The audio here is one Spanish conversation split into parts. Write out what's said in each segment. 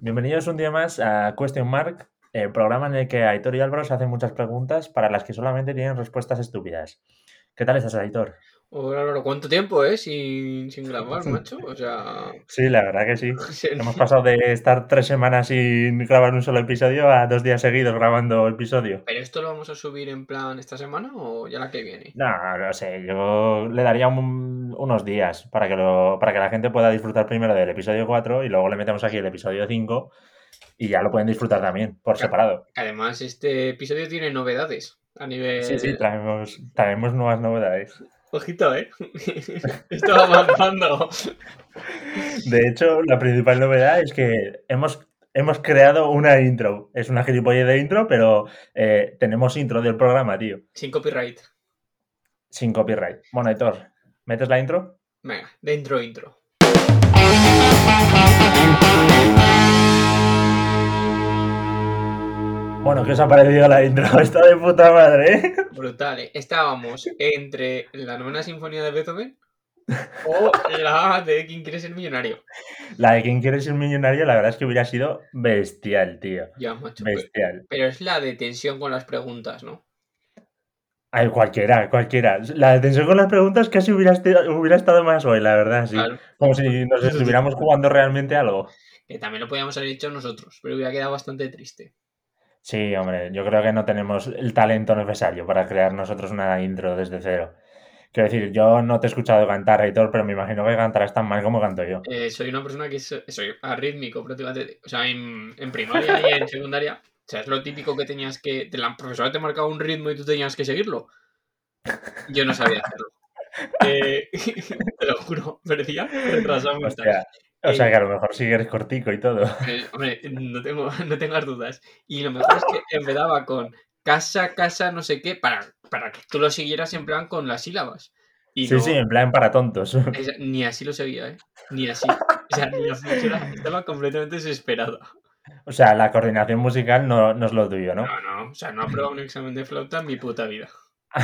Bienvenidos un día más a Question Mark, el programa en el que Aitor y Álvaro se hacen muchas preguntas para las que solamente tienen respuestas estúpidas. ¿Qué tal estás, Aitor? Hola, ¿cuánto tiempo, eh? Sin, sin grabar, macho. O sea. Sí, la verdad que sí. Hemos pasado de estar tres semanas sin grabar un solo episodio a dos días seguidos grabando episodio. ¿Pero esto lo vamos a subir en plan esta semana o ya la que viene? No, no sé. Yo le daría un- unos días para que, lo, para que la gente pueda disfrutar primero del episodio 4 y luego le metemos aquí el episodio 5 y ya lo pueden disfrutar también, por separado. Además, este episodio tiene novedades a nivel. Sí, sí, traemos, traemos nuevas novedades. Ojito, eh. Esto va avanzando. De hecho, la principal novedad es que hemos, hemos creado una intro. Es una gilipollez de intro, pero eh, tenemos intro del programa, tío. Sin copyright. Sin copyright. Bueno, Héctor, ¿metes la intro? Venga, dentro intro. Bueno, ¿qué os ha parecido la intro? Está de puta madre, ¿eh? Brutal, eh. Estábamos entre la novena sinfonía de Beethoven o la de ¿Quién quiere ser millonario? La de quien quiere ser millonario, la verdad es que hubiera sido bestial, tío. Ya, macho. Bestial. pero es la de tensión con las preguntas, ¿no? Ay, cualquiera, cualquiera. La detención con las preguntas casi hubiera, hubiera estado más hoy, la verdad, sí. Claro. Como si nos estuviéramos jugando realmente algo. Que también lo podíamos haber hecho nosotros, pero hubiera quedado bastante triste. Sí, hombre, yo creo que no tenemos el talento necesario para crear nosotros una intro desde cero. Quiero decir, yo no te he escuchado cantar, Aitor, pero me imagino que cantarás tan mal como canto yo. Eh, soy una persona que so- soy arrítmico prácticamente. O sea, en, en primaria y en secundaria. O sea, es lo típico que tenías que. te la profesora te marcaba un ritmo y tú tenías que seguirlo. Yo no sabía hacerlo. Eh, te lo juro, parecía retrasado o sea que a lo mejor sí eres cortico y todo. Eh, hombre, no, tengo, no tengas dudas. Y lo mejor es que empezaba con casa, casa, no sé qué, para, para que tú lo siguieras en plan con las sílabas. Y Sí, no- sí, en plan para tontos. Ni así lo seguía, ¿eh? Ni así. O sea, ni la profesora estaba completamente desesperada. O sea, la coordinación musical no, no es lo tuyo, ¿no? No, no, o sea, no he aprobado un examen de flauta en mi puta vida.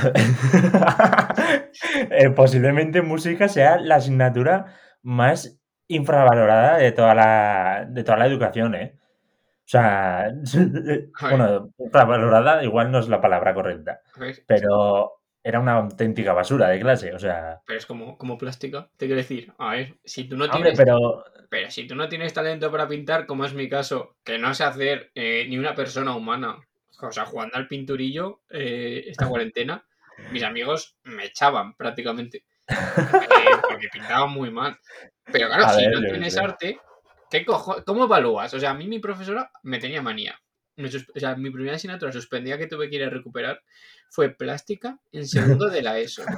Eh, posiblemente música sea la asignatura más infravalorada de toda la, de toda la educación, ¿eh? O sea, bueno, infravalorada igual no es la palabra correcta, pero era una auténtica basura de clase, o sea... pero es como, como plástica. Te quiero decir, a ver, si tú no Hombre, tienes. pero Pero si tú no tienes talento para pintar, como es mi caso, que no sé hacer eh, ni una persona humana, o sea, jugando al pinturillo eh, esta cuarentena, mis amigos me echaban prácticamente. Porque pintaban muy mal. Pero claro, A si ver, no tienes arte, ¿qué cojo ¿cómo evalúas? O sea, a mí mi profesora me tenía manía. Me O sea, mi primera asignatura suspendida que tuve que ir a recuperar fue plástica en segundo de la ESO.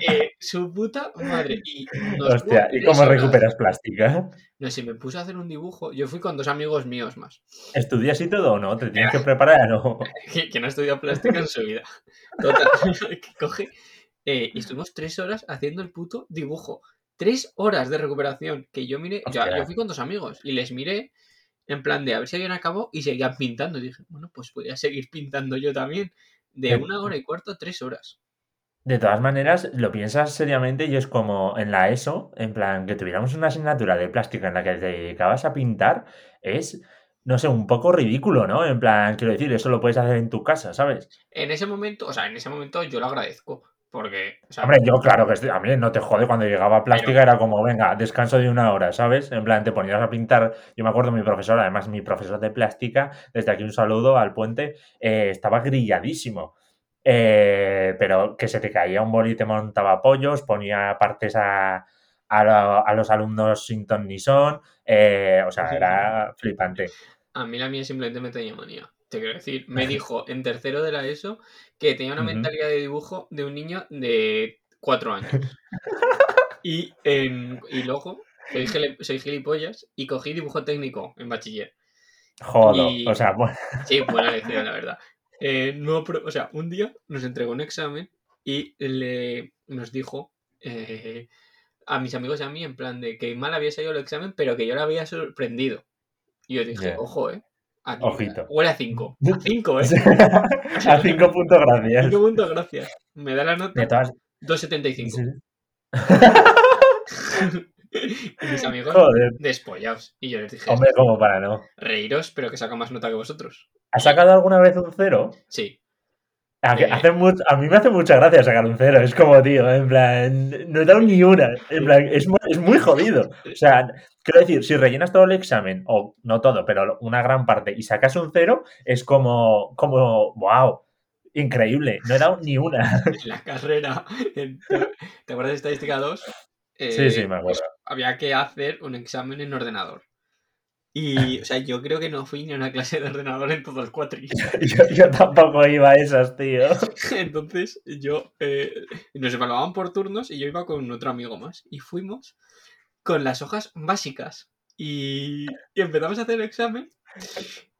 Eh, su puta madre. Y Hostia, ¿y cómo horas. recuperas plástica? No sé, me puse a hacer un dibujo. Yo fui con dos amigos míos más. ¿Estudias y todo o no? ¿Te tienes que preparar o no? Que, que no ha estudiado plástica en su vida. Total, que coge. Eh, y estuvimos tres horas haciendo el puto dibujo. Tres horas de recuperación. Que yo miré. Hostia. yo fui con dos amigos y les miré en plan de a ver si habían acabado y seguían pintando. Y dije, bueno, pues podría seguir pintando yo también. De una hora y cuarto a tres horas. De todas maneras, lo piensas seriamente y es como en la ESO, en plan, que tuviéramos una asignatura de plástica en la que te dedicabas a pintar, es, no sé, un poco ridículo, ¿no? En plan, quiero decir, eso lo puedes hacer en tu casa, ¿sabes? En ese momento, o sea, en ese momento yo lo agradezco. Porque, o sea, Hombre, yo claro que estoy- a mí no te jode cuando llegaba a plástica, era como, venga, descanso de una hora, ¿sabes? En plan, te ponías a pintar. Yo me acuerdo mi profesor, además mi profesor de plástica, desde aquí un saludo al puente, eh, estaba grilladísimo. Eh, pero que se te caía un boli y te montaba pollos, ponía partes a, a, lo- a los alumnos sin ton ni son. eh, o sea, era flipante. A mí la mía simplemente me tenía manía. Te quiero decir, me dijo en tercero de la ESO que tenía una mentalidad de dibujo de un niño de cuatro años. Y, em, y luego soy, gile- soy gilipollas y cogí dibujo técnico en bachiller. Jodo. Y- O sea, bueno, Sí, buena lección, la verdad. Eh, no, o sea, un día nos entregó un examen y le, nos dijo eh, a mis amigos y a mí en plan de que mal había salido el examen, pero que yo la había sorprendido. Y yo dije, ojo, eh. Aquí, Ojito. Huele a 5. A 5, eh. a cinco puntos, gracias. 5 puntos, gracias. Me da la nota todas, 2.75. Sí. y mis amigos Joder. despollados. Y yo les dije, Hombre, como para no. reíros, pero que saca más nota que vosotros. ¿Has sacado alguna vez un cero? Sí. A, que Eh. hace mucho- a mí me hace mucha gracia sacar un cero. Es como, tío, en plan, no he dado ni una. En plan, es, mu- es muy jodido. O sea, quiero decir, si rellenas todo el examen, o no todo, pero una gran parte, y sacas un cero, es como, como, wow, increíble. No he dado ni una. En la carrera, en- ¿te acuerdas de estadística 2? Sí, sí, me pues, acuerdo. había que hacer un examen en ordenador. Y, o sea, yo creo que no fui ni a una clase de ordenador en todo el cuatri. Yo, yo tampoco iba a esas, tío. Entonces, yo eh, nos evaluaban por turnos y yo iba con otro amigo más. Y fuimos con las hojas básicas. Y, y empezamos a hacer el examen.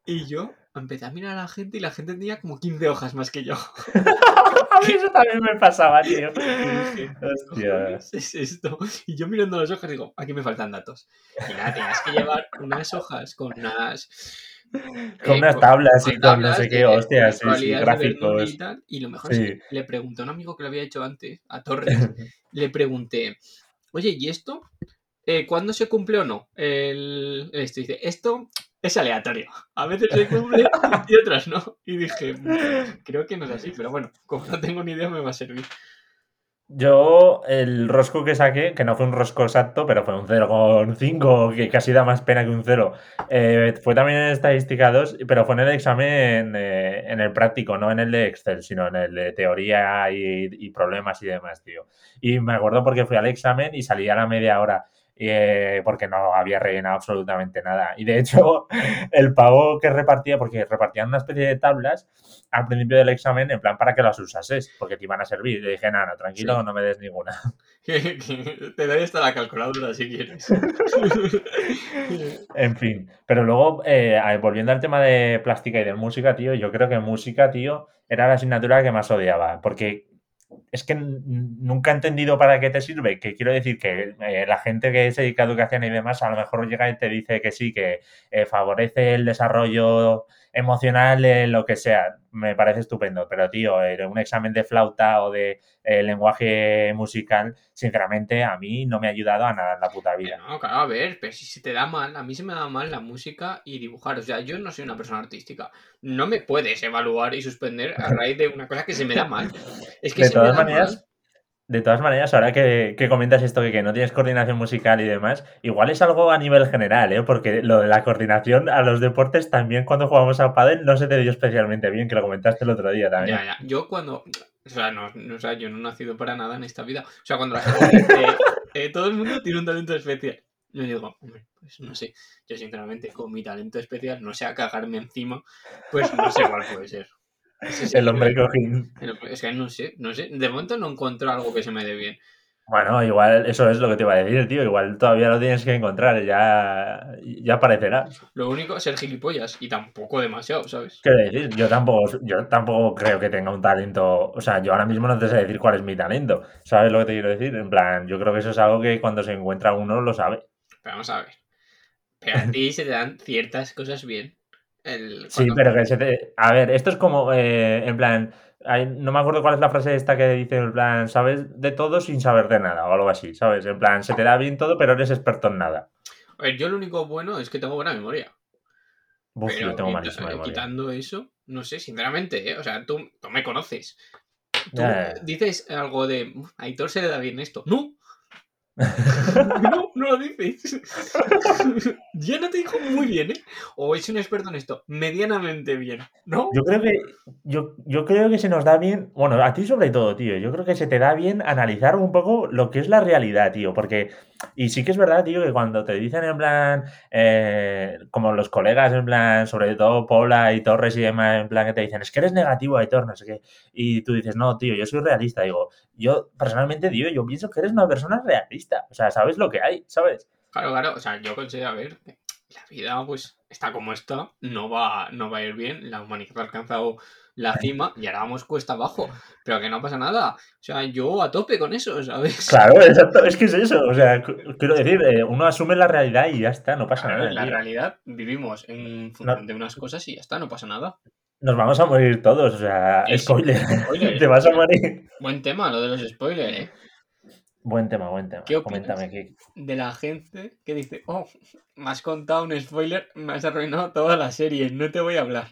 Y yo empecé a mirar a la gente y la gente tenía como 15 hojas más que yo. A mí eso también me pasaba, tío. Y dije, ¿qué Hostia. cojones es esto? Y yo mirando las hojas digo, aquí me faltan datos. Y nada, tenías que llevar unas hojas con unas... Con eh, unas tablas y con con no sé qué, hostias, sí, gráficos. Y, tal, y lo mejor es que le pregunté a un amigo que lo había hecho antes, a Torres, le pregunté, oye, ¿y esto? Eh, ¿Cuándo se cumple o no? El, esto dice, esto es aleatorio. A veces se cumple y otras no. Y dije, "Mm, creo que no es así, pero bueno, como no tengo ni idea me va a servir. Yo, el rosco que saqué, que no fue un rosco exacto, pero fue un 0,5, que casi da más pena que un 0. eh, fue también en estadística 2, pero fue en el examen eh, en el práctico, no en el de Excel, sino en el de teoría y, y problemas y demás, tío. Y me acuerdo porque fui al examen y salí a la media hora. Eh, porque no había rellenado absolutamente nada. Y de hecho, el pavo que repartía, porque repartían una especie de tablas al principio del examen, en plan para que las usases, porque te iban a servir. Y le dije, no, tranquilo, Sí. no me des ninguna. Te doy hasta la calculadora si quieres. En fin, pero luego, eh, volviendo al tema de plástica y de música, tío, yo creo que música, tío, era la asignatura que más odiaba, porque es que nunca he entendido para qué te sirve, que quiero decir que eh, la gente que se dedica a educación y demás, a lo mejor llega y te dice que sí, que eh, favorece el desarrollo emocional, de lo que sea, me parece estupendo, pero tío, en un examen de flauta o de eh, lenguaje musical, sinceramente, a mí no me ha ayudado a nada en la puta vida. No, claro, a ver, pero si se te da mal, a mí se me da mal la música y dibujar. O sea, yo no soy una persona artística. No me puedes evaluar y suspender a raíz de una cosa que se me da mal. Es que De se me todas da maneras, mal. De todas maneras, ahora que, que comentas esto de que no tienes coordinación musical y demás, igual es algo a nivel general, ¿eh? Porque lo de la coordinación a los deportes también cuando jugamos a pádel no se te dio especialmente bien, que lo comentaste el otro día también. Yo cuando. O sea, no, o sea, yo no he nacido para nada en esta vida. O sea, cuando la gente dice, eh, todo el mundo tiene un talento especial. Yo digo, hombre, pues no sé. Yo, sinceramente, con mi talento especial, no sé a cagarme encima, pues no sé cuál puede ser. Es El hombre cojín. Es que no sé, no sé. De momento no encuentro algo que se me dé bien. Bueno, igual eso es lo que te iba a decir, tío. Igual todavía lo tienes que encontrar, ya, ya aparecerá. Lo único es ser gilipollas y tampoco demasiado, ¿sabes? Quiero decir, yo tampoco, yo tampoco creo que tenga un talento. O sea, yo ahora mismo no te sé decir cuál es mi talento. ¿Sabes lo que te quiero decir? En plan, yo creo que eso es algo que cuando se encuentra uno lo sabe. Pero vamos a ver. Pero a ti se te dan ciertas cosas bien. El, Sí, pero que se te... A ver, esto es como, eh, en plan, hay- no me acuerdo cuál es la frase esta que dice, en plan, sabes de todo sin saber de nada o algo así, ¿sabes? En plan, se te da bien todo, pero eres experto en nada. A ver, yo lo único bueno es que tengo buena memoria. Uf, Pero yo tengo malísima memoria. quitando eso, no sé, sinceramente, ¿eh? O sea, tú, tú me conoces. Tú dices algo de, "Uf, a Aitor se le da bien esto. ¡No! No, no lo dices. ya no te dijo muy bien, ¿eh? O es un experto en esto, medianamente bien, ¿no? Yo creo que yo, yo creo que se nos da bien, bueno, a ti sobre todo, tío, yo creo que se te da bien analizar un poco lo que es la realidad, tío, porque, y sí que es verdad, tío, que cuando te dicen en plan, eh, como los colegas, en plan, sobre todo Paula y Torres y demás, en plan, que te dicen, es que eres negativo, Aitor, no sé qué, y tú dices, no, tío, yo soy realista, digo, yo personalmente, tío, yo pienso que eres una persona realista, o sea, sabes lo que hay, ¿sabes? Claro, claro, o sea, yo considero, a ver, la vida pues está como está, no va, no va a ir bien, la humanidad ha alcanzado la cima y ahora vamos cuesta abajo, pero que no pasa nada, o sea, yo a tope con eso, ¿sabes? Claro, exacto, es que es eso, o sea, quiero decir, eh, uno asume la realidad y ya está, no pasa Claro, nada. en la tío. realidad vivimos en función de unas cosas y ya está, no pasa nada. Nos vamos a morir todos, o sea, spoiler. spoiler. Te vas a morir. Buen tema lo de los spoilers, ¿eh? Buen tema, buen tema. ¿Qué Coméntame qué. de la gente que dice, oh, me has contado un spoiler, me has arruinado toda la serie, no te voy a hablar?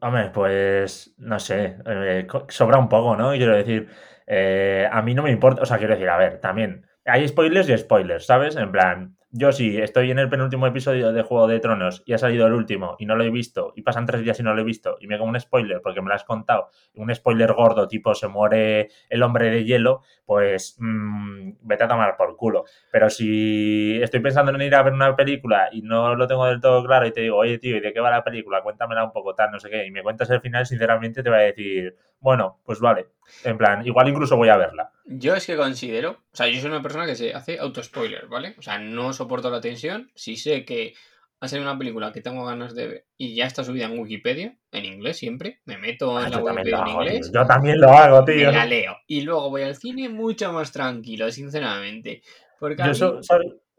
Hombre, pues no sé, eh, sobra un poco, ¿no? Quiero decir, eh, a mí no me importa, o sea, quiero decir, a ver, también hay spoilers y spoilers, ¿sabes? En plan, yo si estoy en el penúltimo episodio de Juego de Tronos y ha salido el último y no lo he visto y pasan tres días y no lo he visto y me como un spoiler porque me lo has contado, un spoiler gordo tipo se muere el hombre de hielo, pues mm, vete a tomar por culo. Pero si estoy pensando en ir a ver una película y no lo tengo del todo claro y te digo, oye tío, ¿y de qué va la película? Cuéntamela un poco tal, no sé qué, y me cuentas el final, sinceramente te voy a decir, bueno, pues vale. En plan, igual incluso voy a verla. Yo es que considero, o sea, yo soy una persona que se hace auto-spoiler, ¿vale? O sea, no soporto la tensión. Si sé que ha salido una película que tengo ganas de ver y ya está subida en Wikipedia, en inglés siempre, me meto Ah, en la yo también Wikipedia en tío. inglés, Yo también lo hago, tío. la leo. Y luego voy al cine mucho más tranquilo, sinceramente. Porque a Yo mí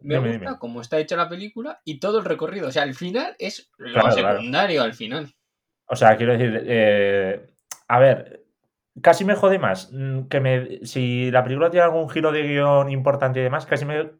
me Dime, gusta dime. cómo está hecha la película y todo el recorrido. O sea, al final es lo Claro, claro. secundario al final. O sea, quiero decir, eh, a ver, casi me jode más mm, que me, si la película tiene algún giro de guion importante y demás, casi me,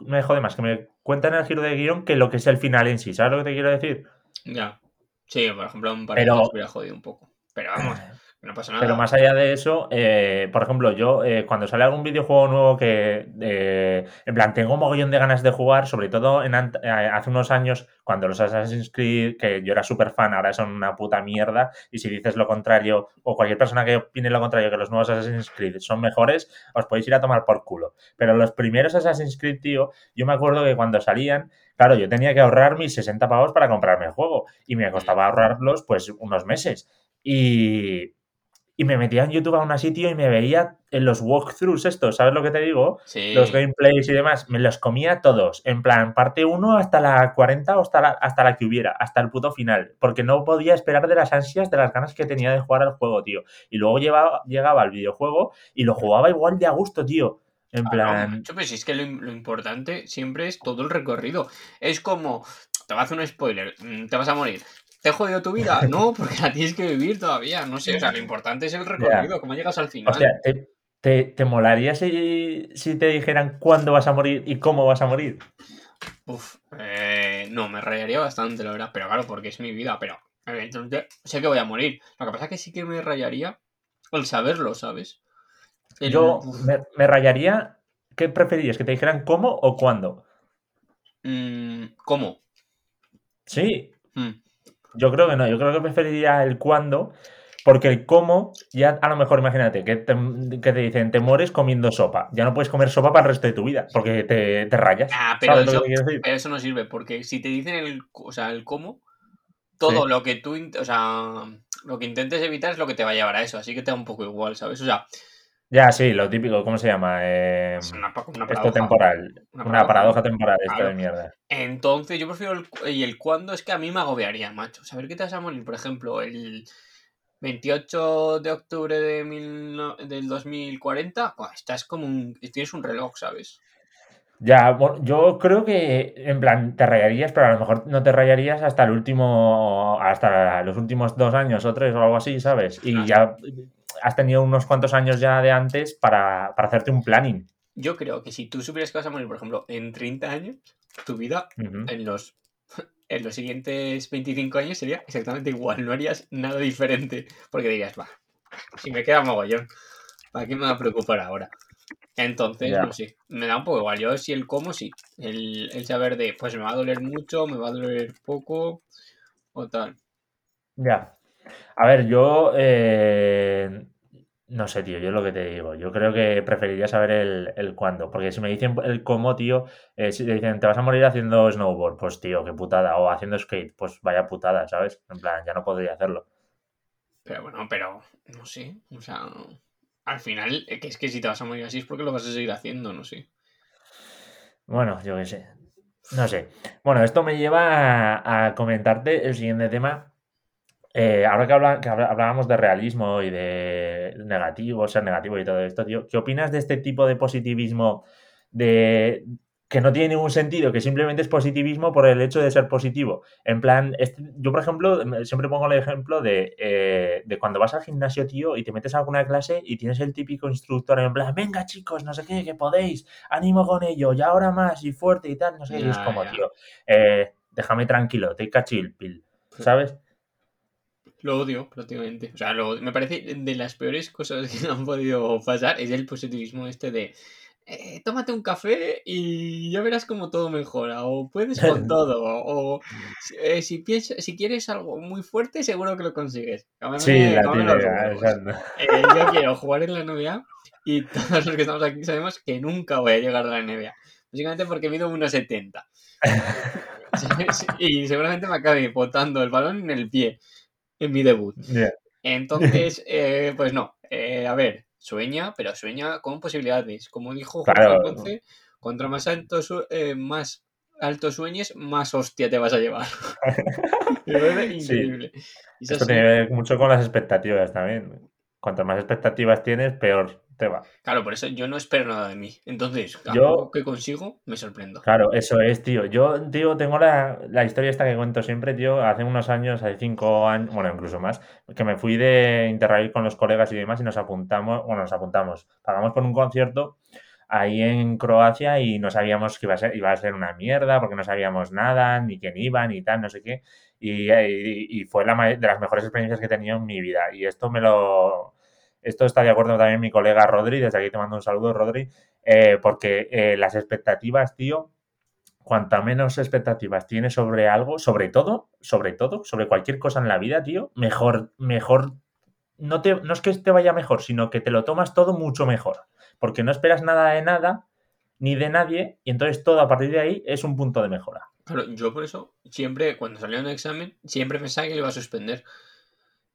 me jode más que me cuenten el giro de guion que lo que es el final en sí. ¿Sabes lo que te quiero decir? Ya. Sí, por ejemplo, un par Pero- de hubiera jodido un poco. Pero vamos, no pasa nada. Pero más allá de eso, eh, por ejemplo, yo eh, cuando sale algún videojuego nuevo que, eh, en plan, tengo un mogollón de ganas de jugar, sobre todo hace unos años, cuando los Assassin's Creed, que yo era súper fan, ahora son una puta mierda, y si dices lo contrario, o cualquier persona que opine lo contrario, que los nuevos Assassin's Creed son mejores, os podéis ir a tomar por culo. Pero los primeros Assassin's Creed, tío, yo me acuerdo que cuando salían, claro, yo tenía que ahorrar mis 60 pavos para comprarme el juego, y me costaba ahorrarlos, pues, unos meses. Y, y me metía en YouTube a un sitio y me veía en los walkthroughs estos, ¿sabes lo que te digo? Sí. Los gameplays y demás, me los comía todos, en plan, parte 1 hasta la 40 o hasta la, hasta la que hubiera, hasta el puto final, porque no podía esperar de las ansias, de las ganas que tenía de jugar al juego, tío. Y luego llevaba, llegaba al videojuego y lo jugaba igual de a gusto, tío. En Claro, plan, macho, pues es que lo, lo importante siempre es todo el recorrido. Es como, te voy a hacer un spoiler, mm, te vas a morir. ¿Te he jodido tu vida? No, porque la tienes que vivir todavía. No sé, o sea, lo importante es el recorrido, cómo llegas al final. hostia, ¿te, te, te molaría si, si te dijeran cuándo vas a morir y cómo vas a morir? Uf, eh, no, me rayaría bastante, la verdad. Pero claro, porque es mi vida, pero evidentemente sé que voy a morir. Lo que pasa es que sí que me rayaría el saberlo, ¿sabes? El- Yo me, me rayaría, ¿qué preferirías? ¿Que te dijeran cómo o cuándo? mm, ¿Cómo? Sí, Mm, Yo creo que no, yo creo que preferiría el cuándo, porque el cómo, ya a lo mejor imagínate que te, que te dicen te mueres comiendo sopa, ya no puedes comer sopa para el resto de tu vida, porque te, te rayas. Ah, pero ¿Sabes lo eso, pero eso no sirve, porque si te dicen el, o sea, el cómo, todo Sí. lo que tú, o sea, lo que intentes evitar es lo que te va a llevar a eso, así que te da un poco igual, ¿sabes? O sea, Ya, sí, lo típico, ¿cómo se llama? Eh, es una, esto temporal, Una una, paradoja. temporal, esto Claro. de mierda. Entonces, yo prefiero el, y el cuándo es que a mí me agobiaría, macho. Saber que te vas a morir, por ejemplo, el 28 de octubre de mil del 2040, buah, estás como un, tienes un reloj, ¿sabes? Ya, bueno, yo creo que en plan te rayarías, pero a lo mejor no te rayarías hasta el último, hasta los últimos dos años o tres o algo así, ¿sabes? Y ya has tenido unos cuantos años ya de antes para, para hacerte un planning. Yo creo que si tú supieras que vas a morir, por ejemplo, en 30 años, tu vida en los, en los siguientes 25 años sería exactamente igual, no harías nada diferente, porque dirías, va, si me queda mogollón, ¿para qué me va a preocupar ahora? Entonces, no sé, me da un poco igual, yo sí el cómo sí, el, el saber de, pues me va a doler mucho, me va a doler poco, o tal. Ya. A ver, yo eh, no sé, tío, yo lo que te digo, yo creo que preferiría saber el, el cuándo, porque si me dicen el cómo, tío, eh, si te dicen te vas a morir haciendo snowboard, pues tío, qué putada, o haciendo skate, pues vaya putada, ¿sabes? En plan, ya no podría hacerlo. Pero bueno, pero, no sé, o sea, al final, eh, que es que si te vas a morir así es porque lo vas a seguir haciendo, no sé. Bueno, yo qué sé. No sé. Bueno, esto me lleva a, a comentarte el siguiente tema. Eh, ahora que, habla- que hablábamos de realismo y de negativo, ser negativo y todo esto, tío, ¿qué opinas de este tipo de positivismo de que no tiene ningún sentido, que simplemente es positivismo por el hecho de ser positivo. En plan, este, yo por ejemplo, siempre pongo el ejemplo de, eh, de, cuando vas al gimnasio, tío, y te metes a alguna clase y tienes el típico instructor en plan, venga chicos, no sé qué, que podéis, ánimo con ello, y ahora más, y fuerte y tal, no sé, qué, y es como, tío, eh, déjame tranquilo, a chill pill, ¿sabes? Lo odio prácticamente. O sea, me parece de las peores cosas que han podido pasar es el positivismo este de eh, tómate un café y ya verás como todo mejora, o puedes con todo, o eh, si, piensas, si quieres algo muy fuerte, seguro que lo consigues. sí, la eh, yo quiero jugar en la NBA y todos los que estamos aquí sabemos que nunca voy a llegar a la NBA. Básicamente porque mido 1,70. y seguramente me acabe botando el balón en el pie en mi debut. Entonces, pues no. a ver, sueña, pero sueña con posibilidades. Como dijo Juan Ponce, contra más alto, eh, más alto sueñes, más hostia te vas a llevar. increíble. Esto tiene que ver mucho con las expectativas también. Cuanto más expectativas tienes, peor te va. Claro, por eso yo no espero nada de mí. Entonces, yo que consigo, me sorprendo. Claro, eso es, tío. Yo, tío, tengo la, la, historia esta que cuento siempre, tío, hace unos años, hace cinco años, bueno, incluso más, que me fui de Interrail con los colegas y demás y nos apuntamos, bueno, nos apuntamos, pagamos por un concierto ahí en Croacia y no sabíamos que iba a ser, iba a ser una mierda porque no sabíamos nada, ni quién iba, ni tal, no sé qué. Y, y, y fue la de las mejores experiencias que he tenido en mi vida. Y esto me lo, esto está de acuerdo también mi colega Rodri, desde aquí te mando un saludo, Rodri, eh, porque eh, las expectativas, tío, cuanta menos expectativas tienes sobre algo, sobre todo, sobre todo, sobre cualquier cosa en la vida, tío, mejor, mejor, no, te, no es que te vaya mejor, sino que te lo tomas todo mucho mejor, porque no esperas nada de nada ni de nadie, y entonces todo a partir de ahí es un punto de mejora. Claro, yo por eso siempre, cuando salía un examen, siempre pensaba que iba a suspender.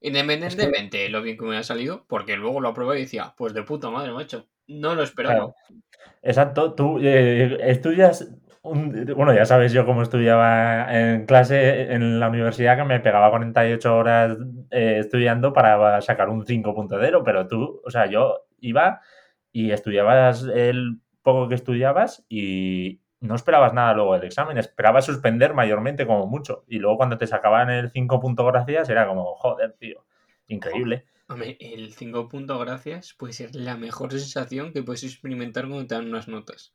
Independientemente de lo bien que me haya salido, porque luego lo aprobé y decía, pues de puta madre, macho. No lo esperaba. Exacto, tú eh, estudias. bueno, ya sabes yo cómo estudiaba en clase en la universidad, que me pegaba 48 horas eh, estudiando para sacar un 5.0, pero tú, o sea, yo iba y estudiabas el poco que estudiabas y, no esperabas nada luego del examen, esperabas suspender mayormente como mucho. Y luego cuando te sacaban el 5 puntos gracias era como, joder, tío, increíble. Hombre, el 5 puntos gracias puede ser la mejor sensación que puedes experimentar cuando te dan unas notas.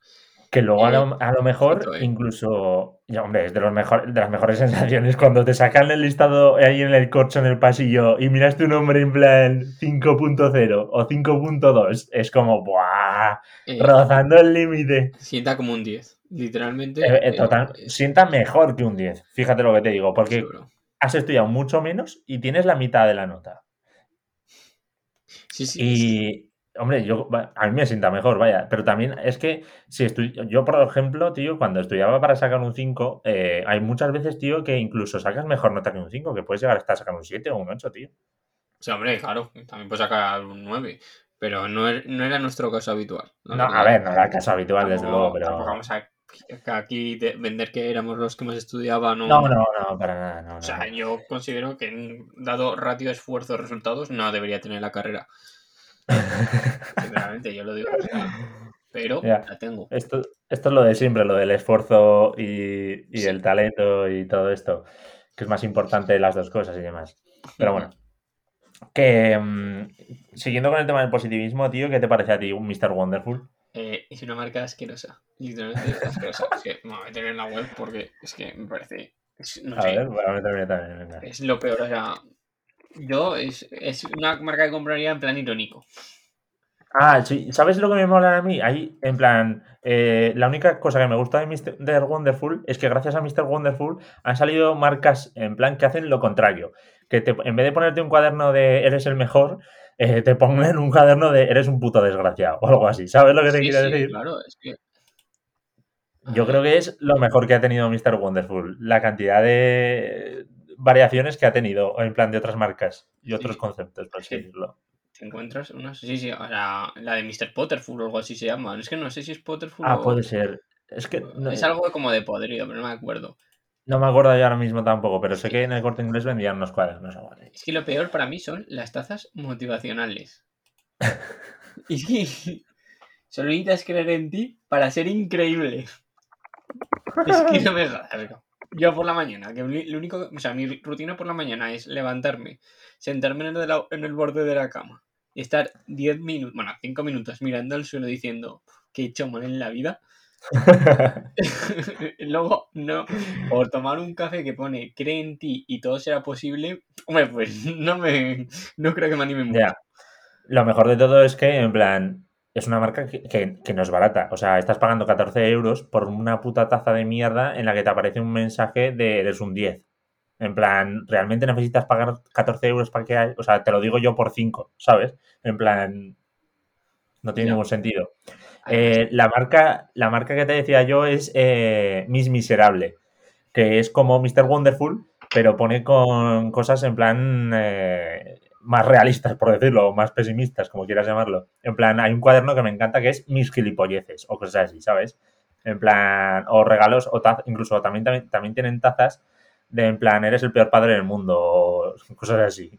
Que luego a, lo, eh, mejor eh. incluso, ya, hombre, es de, los mejor, de las mejores sensaciones cuando te sacan el listado ahí en el coche, en el pasillo, y miras tu nombre en plan 5.0 o 5.2, es como, ¡buah! Eh, rozando el límite. Sienta como un 10. Literalmente. Eh, eh, sienta mejor que un 10. Fíjate lo que te digo, porque has estudiado mucho menos y tienes la mitad de la nota. Sí, sí. Y, hombre, yo, a mí me sienta mejor, vaya. Pero también es que si yo, por ejemplo, tío, cuando estudiaba para sacar un 5, eh, hay muchas veces, tío, que incluso sacas mejor nota que un 5, que puedes llegar hasta sacar un 7 o un 8, tío. Sí, hombre, claro, también puedes sacar un 9. Pero no, er, no, era nuestro caso habitual. No, a ver, no era el caso habitual, desde luego, pero. Vamos a aquí de vender que éramos los que más estudiaban. No, no, no, no para nada. No, o sea, yo considero que dado ratio esfuerzo resultados no debería tener la carrera. Sinceramente, yo lo digo. Pero la tengo. Esto, esto es lo de siempre, lo del esfuerzo y, y el talento y todo esto, que es más importante de las dos cosas y demás. Pero bueno. Que mm, siguiendo con el tema del positivismo, tío, ¿qué te parece a ti un Mr. Wonderful? Eh, es una marca asquerosa. Literalmente asquerosa. es que me voy a meter en la web porque es que me parece. a ver, voy a meterme también. Es lo peor. O sea, yo es, es una marca que compraría en plan irónico. Ah, sí. ¿Sabes lo que me mola a mí? Ahí, en plan, eh, la única cosa que me gusta de Mr. Wonderful es que gracias a Mr. Wonderful han salido marcas en plan que hacen lo contrario. Que en vez de ponerte un cuaderno de eres el mejor, eh, te pongan un cuaderno de eres un puto desgraciado o algo así. ¿Sabes lo que te quiero decir? Claro, es que. Yo creo que es lo mejor que ha tenido Mr. Wonderful. La cantidad de variaciones que ha tenido en plan de otras marcas y otros conceptos, por así decirlo. ¿Te encuentras una? Sí, sí, la, la de Mr. Potterful o algo así se llama. Es que no sé si es Potterful ah, puede ser. Es que. es algo como de podrido, pero no me acuerdo. No me acuerdo yo ahora mismo tampoco, pero sé que en el corte inglés vendían unos cuadernos. Es que lo peor para mí son las tazas motivacionales. y solo necesitas creer en ti para ser increíble. Es que no me jodas. Yo por la mañana, que lo único, o sea, mi rutina por la mañana es levantarme, sentarme en el, en el borde de la cama y estar 10 minutos, bueno, 5 minutos mirando al suelo diciendo que he hecho mal en la vida. Luego, no, por tomar un café que pone cree en ti y todo será posible, hombre, pues no me, no creo que me anime mucho. Lo mejor de todo es que, en plan, es una marca que, no es barata. O sea, estás pagando 14 euros por una puta taza de mierda en la que te aparece un mensaje de eres un 10. En plan, ¿realmente necesitas pagar 14 euros para que hay? O sea, te lo digo yo por 5, ¿sabes? En plan, no tiene ningún sentido. Eh, la, marca, la marca que te decía yo es eh, Miss Miserable, que es como Mr. Wonderful, pero pone con cosas en plan eh, más realistas, por decirlo, o más pesimistas, como quieras llamarlo. En plan, hay un cuaderno que me encanta que es mis gilipolleces, o cosas así, ¿sabes? En plan, o regalos, o incluso también, también, también tienen tazas de en plan, eres el peor padre del mundo, o cosas así.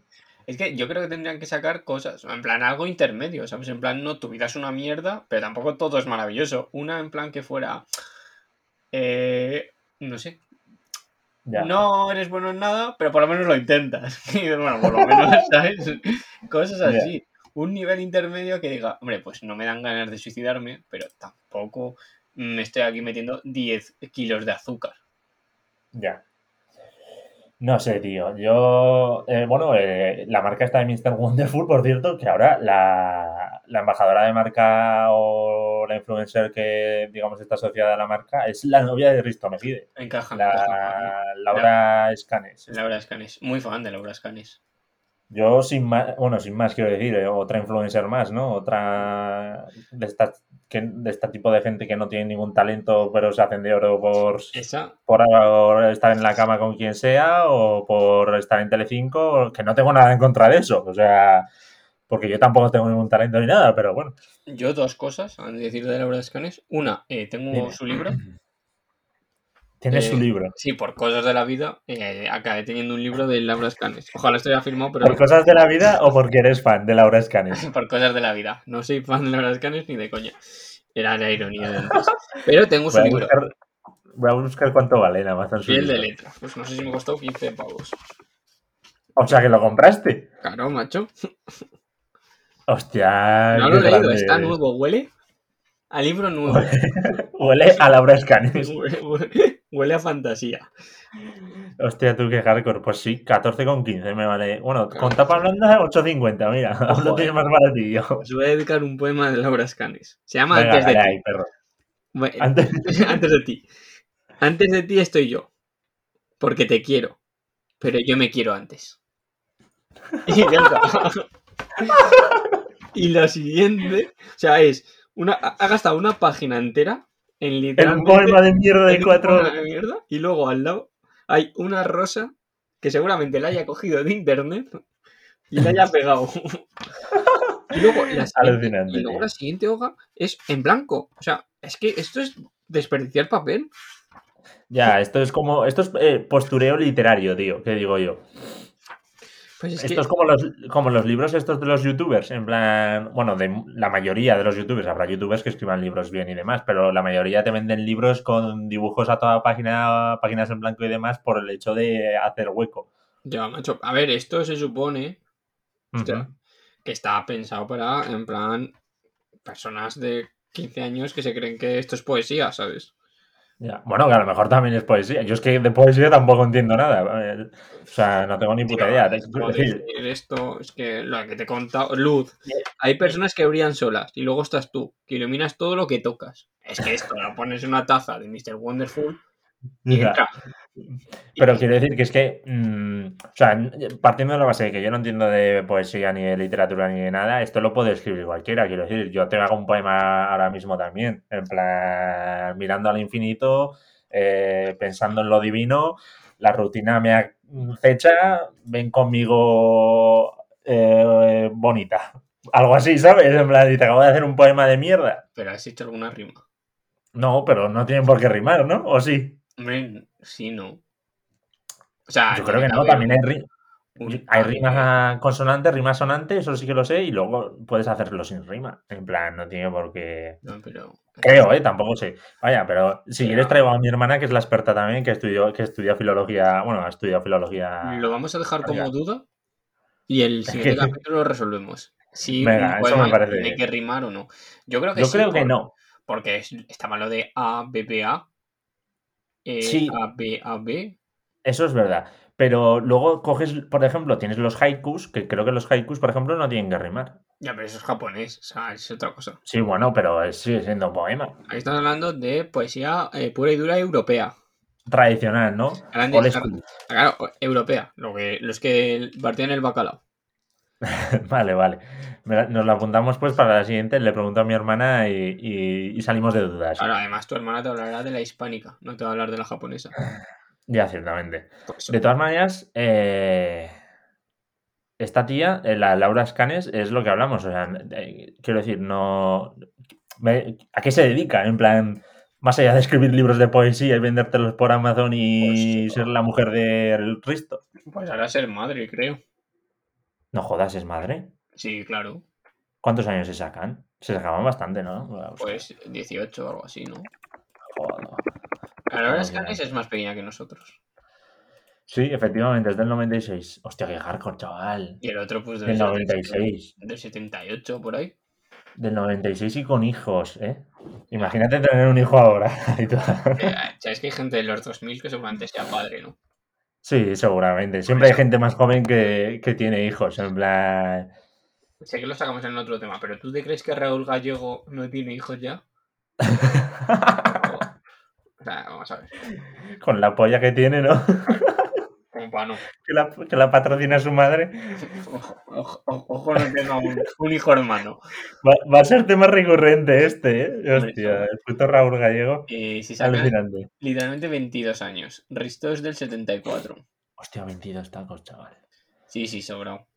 Es que yo creo que tendrían que sacar cosas, en plan algo intermedio, ¿sabes? En plan, no, tu vida es una mierda, pero tampoco todo es maravilloso. Una en plan que fuera, eh, no sé, no eres bueno en nada, pero por lo menos lo intentas. bueno, por lo menos, ¿sabes? Cosas así. Un nivel intermedio que diga, hombre, pues no me dan ganas de suicidarme, pero tampoco me estoy aquí metiendo 10 kilos de azúcar. Ya. No sé, tío. Yo, eh, bueno, eh, la marca está de Mr. Wonderful, por cierto, que ahora la, embajadora de marca o la influencer que, digamos, está asociada a la marca es la novia de Risto Mejide. Encaja. La, Laura Escanes. Laura Escanes. Muy fan de Laura Escanes. Yo sin más, bueno, sin más quiero decir, eh, otra influencer más, ¿no? Otra de estas que, de este tipo de gente que no tiene ningún talento, pero se hacen de oro por, por estar en la cama con quien sea o por estar en Telecinco, que no tengo nada en contra de eso. O sea, porque yo tampoco tengo ningún talento ni nada, pero bueno. Yo dos cosas, a decir de Laura Escanes. Una, eh, tengo su libro. Tiene su eh, libro. Sí, por cosas de la vida, eh, acabé teniendo un libro de Laura Escanes. Ojalá estuviera firmado, pero. ¿Por cosas de la vida o porque eres fan de Laura Escanes? por cosas de la vida. No soy fan de Laura Escanes ni de coña. Era la ironía de antes. Pero tengo su libro. voy a buscar cuánto vale nada más. Piel de letra. Pues no sé si me costó 15 pavos. O sea que lo compraste. Claro, macho. Hostia. No lo he leído, está nuevo. ¿Huele? A libro nuevo. Huele a Laura Escanes. Huele, a fantasía. Hostia, tú qué hardcore. Pues sí, 14,15 me vale. Bueno, con tapa blanda, 8,50. Mira, lo tienes más baratillo. Os voy a dedicar un poema de Laura Escanes. Se llama Antes de ti. Antes de ti. Antes de ti estoy yo. Porque te quiero. Pero yo me quiero antes. Y, y lo siguiente, o sea, es ha gastado una página entera en literalmente... un poema de mierda de cuatro... y luego al lado hay una rosa que seguramente la haya cogido de internet y la haya pegado. y luego la siguiente, y luego la siguiente hoja es en blanco. O sea, es que esto es desperdiciar papel. Ya, esto es como. Esto es eh, postureo literario, tío, que digo yo. Pues Esto es como los, como los libros estos de los youtubers, en plan, bueno, de la mayoría de los youtubers, habrá youtubers que escriban libros bien y demás, pero la mayoría te venden libros con dibujos a toda página, páginas en blanco y demás por el hecho de hacer hueco. Ya, macho, a ver, esto se supone que está pensado para, en plan, personas de 15 años que se creen que esto es poesía, ¿sabes? Bueno, que a lo mejor también es poesía. Yo es que de poesía tampoco entiendo nada. O sea, no tengo ni puta idea. Decir, esto es que lo que te he contado, luz. Hay personas que brillan solas y luego estás tú, que iluminas todo lo que tocas. Es que esto lo pones en una taza de Mr. Wonderful pero quiero decir que es que, mm, o sea, partiendo de la base de que yo no entiendo de poesía ni de literatura ni de nada, esto lo puede escribir cualquiera. Quiero decir, yo te hago un poema ahora mismo también, en plan, mirando al infinito, eh, pensando en lo divino, la rutina me fecha, ven conmigo eh, bonita. Algo así, ¿sabes? En plan, y te acabo de hacer un poema de mierda. Pero has hecho alguna rima. No, pero no tienen por qué rimar, ¿no? ¿O sí? Sí, no. O sea, yo creo que no, también hay, Hay rima consonante, rima sonante, eso sí que lo sé, y luego puedes hacerlo sin rima. En plan, no tiene por qué. No, pero. Creo, ¿eh? Tampoco sé. Vaya, pero si quieres traigo a mi hermana, que es la experta también, que estudió, que estudia filología. Bueno, ha estudiado filología. Lo vamos a dejar como duda y el siguiente capítulo lo resolvemos. Si Venga, eso me parece tiene que rimar o no. Yo creo que Yo sí, creo que no. Porque es- estaba lo de A, B, B, A. eh, Sí. A, B, A, B. Eso es verdad. Pero luego coges, por ejemplo, tienes los haikus, que creo que los haikus, por ejemplo, no tienen que rimar. Ya, pero eso es japonés, o sea, es otra cosa. Sí, bueno, pero sigue siendo poema. Ahí estamos hablando de poesía eh, pura y dura europea. Tradicional, ¿no? Claro, europea, lo que, los que partían el bacalao. Vale, vale. La- Nos lo apuntamos pues para la siguiente. Le pregunto a mi hermana y, y- y salimos de dudas. Claro, además tu hermana te hablará de la hispánica, no te va a hablar de la japonesa. Ya, ciertamente. De todas maneras, eh, esta tía, eh, la Laura Scanes, es lo que hablamos. O sea, eh, quiero decir, no. me- ¿A qué se dedica? En plan, más allá de escribir libros de poesía y vendértelos por Amazon y Pues, ser la mujer del Risto. Pues ahora ser madre, creo. No jodas, es madre. Sí, claro. ¿Cuántos años se sacan? Se sacaban bastante, ¿no? Pues 18 o algo así, ¿no? Joder. La verdad es que es más pequeña que nosotros. Sí, efectivamente, es del 96. Hostia, qué hardcore, chaval. Y el otro, pues, Del ser 96. Del 78, por ahí. Del 96 y con hijos, ¿eh? Imagínate tener un hijo ahora. y todo. Eh, Sabes que hay gente de los 2000 que seguramente sea padre, ¿no? Sí, seguramente. Siempre hay gente más joven que, que tiene hijos. En plan. Sé que lo sacamos en otro tema, pero ¿tú te crees que Raúl Gallego no tiene hijos ya? O sea, vamos a ver. con la polla que tiene, ¿no? Que, la, que la patrocina su madre. Ojo, ojo, ojo, ojo no tenga un, un hijo hermano. Va, va a ser tema recurrente este, ¿eh? Hostia, el puto Raúl Gallego. Eh, si sacan Alucinante. literalmente 22 años. Risto es del 74. Hostia, 22 tacos, chaval. Sí, sí, sobrado.